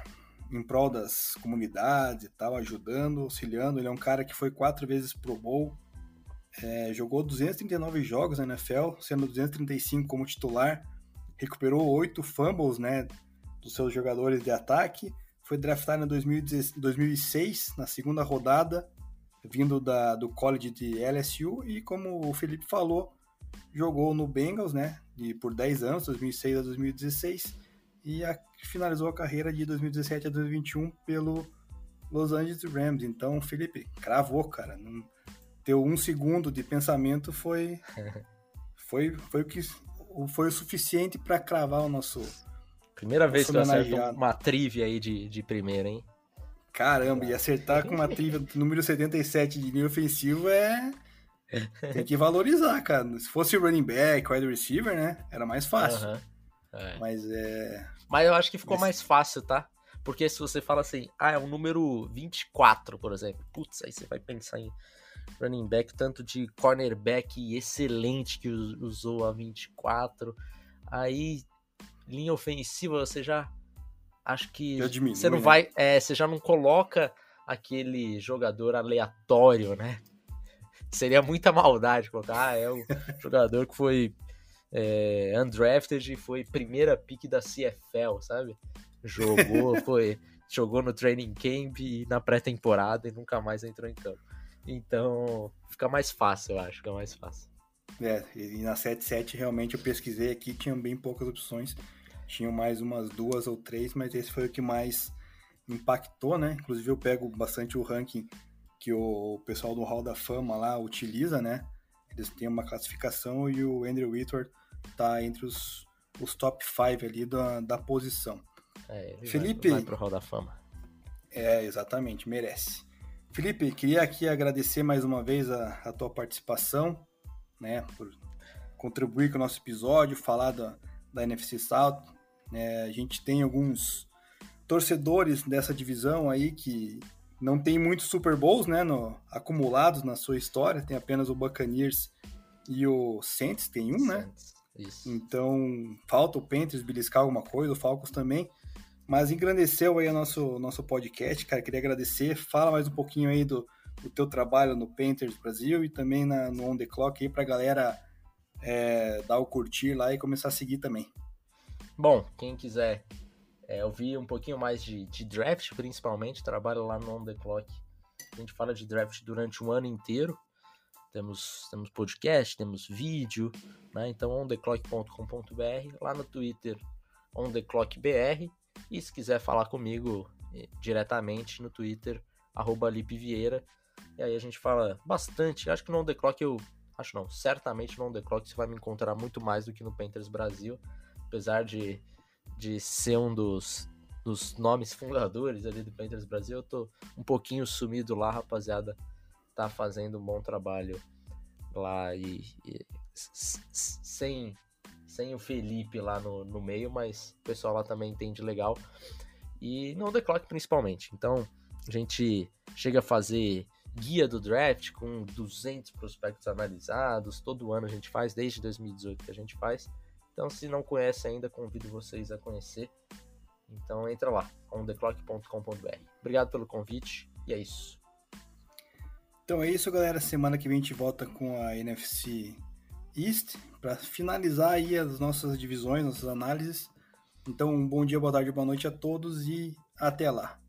em prol das comunidades e tal, ajudando, auxiliando. Ele é um cara que foi quatro vezes Pro Bowl, é, jogou 239 jogos na NFL, sendo 235 como titular, recuperou oito fumbles, né, dos seus jogadores de ataque, foi draftado em 2006, na segunda rodada, vindo da, do college de LSU, e como o Felipe falou, jogou no Bengals, né, de, por 10 anos, 2006 a 2016, e a, finalizou a carreira de 2017 a 2021 pelo Los Angeles Rams. Então, Felipe, cravou, cara. Não, teu um segundo de pensamento foi (laughs) foi foi o que foi o suficiente para cravar o nosso primeira vez que eu acerto uma trivia aí de, de primeira, hein? Caramba, e acertar com uma trivia (laughs) número 77 de linha ofensivo é (laughs) tem que valorizar, cara. Se fosse running back, wide receiver, né? Era mais fácil. Uhum. É. Mas é. Mas eu acho que ficou mais fácil, tá? Porque se você fala assim, ah, é um número 24, por exemplo. Putz, aí você vai pensar em running back, tanto de cornerback excelente que usou a 24. Aí, linha ofensiva, você já. Acho que. Diminui, você não né? vai. É, você já não coloca aquele jogador aleatório, né? Seria muita maldade colocar. Ah, é o (laughs) jogador que foi é, undrafted e foi primeira pick da CFL, sabe? Jogou, (laughs) foi. Jogou no training camp e na pré-temporada e nunca mais entrou em campo. Então, fica mais fácil, eu acho, fica mais fácil. É, e na 77 realmente eu pesquisei aqui, tinham bem poucas opções. Tinham mais umas duas ou três, mas esse foi o que mais impactou, né? Inclusive eu pego bastante o ranking que o pessoal do Hall da Fama lá utiliza, né? Eles têm uma classificação e o Andrew Whitworth tá entre os, os top 5 ali da, da posição. É, Felipe. Vai, vai pro Hall da Fama. É, exatamente, merece. Felipe, queria aqui agradecer mais uma vez a, a tua participação, né, por contribuir com o nosso episódio, falar da, da NFC South. É, a gente tem alguns torcedores dessa divisão aí que não tem muitos Super Bowls, né, no, acumulados na sua história. Tem apenas o Buccaneers e o Saints, tem um, né? Isso. Então, falta o Panthers beliscar alguma coisa, o Falcons também. Mas engrandeceu aí o nosso, nosso podcast, cara. Queria agradecer. Fala mais um pouquinho aí do, do teu trabalho no Painters Brasil e também na, no On The Clock aí pra galera é, dar o curtir lá e começar a seguir também. Bom, quem quiser é, ouvir um pouquinho mais de, de draft, principalmente, trabalho lá no On The Clock. A gente fala de draft durante um ano inteiro. Temos, temos podcast, temos vídeo, né? Então, ontheclock.com.br, lá no Twitter, ontheclockbr e se quiser falar comigo eh, diretamente no Twitter, arroba Vieira. E aí a gente fala bastante. Acho que no On The Clock eu. Acho não, certamente no On The Clock você vai me encontrar muito mais do que no Painters Brasil. Apesar de, de ser um dos, dos nomes fundadores ali do Painters Brasil, eu tô um pouquinho sumido lá, rapaziada. Tá fazendo um bom trabalho lá e, e sem sem o Felipe lá no, no meio, mas o pessoal lá também entende legal. E no The Clock principalmente. Então, a gente chega a fazer guia do draft com 200 prospectos analisados. Todo ano a gente faz, desde 2018 que a gente faz. Então, se não conhece ainda, convido vocês a conhecer. Então entra lá, ontheclock.com.br. Obrigado pelo convite e é isso. Então é isso, galera. Semana que vem a gente volta com a NFC East para finalizar aí as nossas divisões, nossas análises. Então, um bom dia, boa tarde, boa noite a todos e até lá.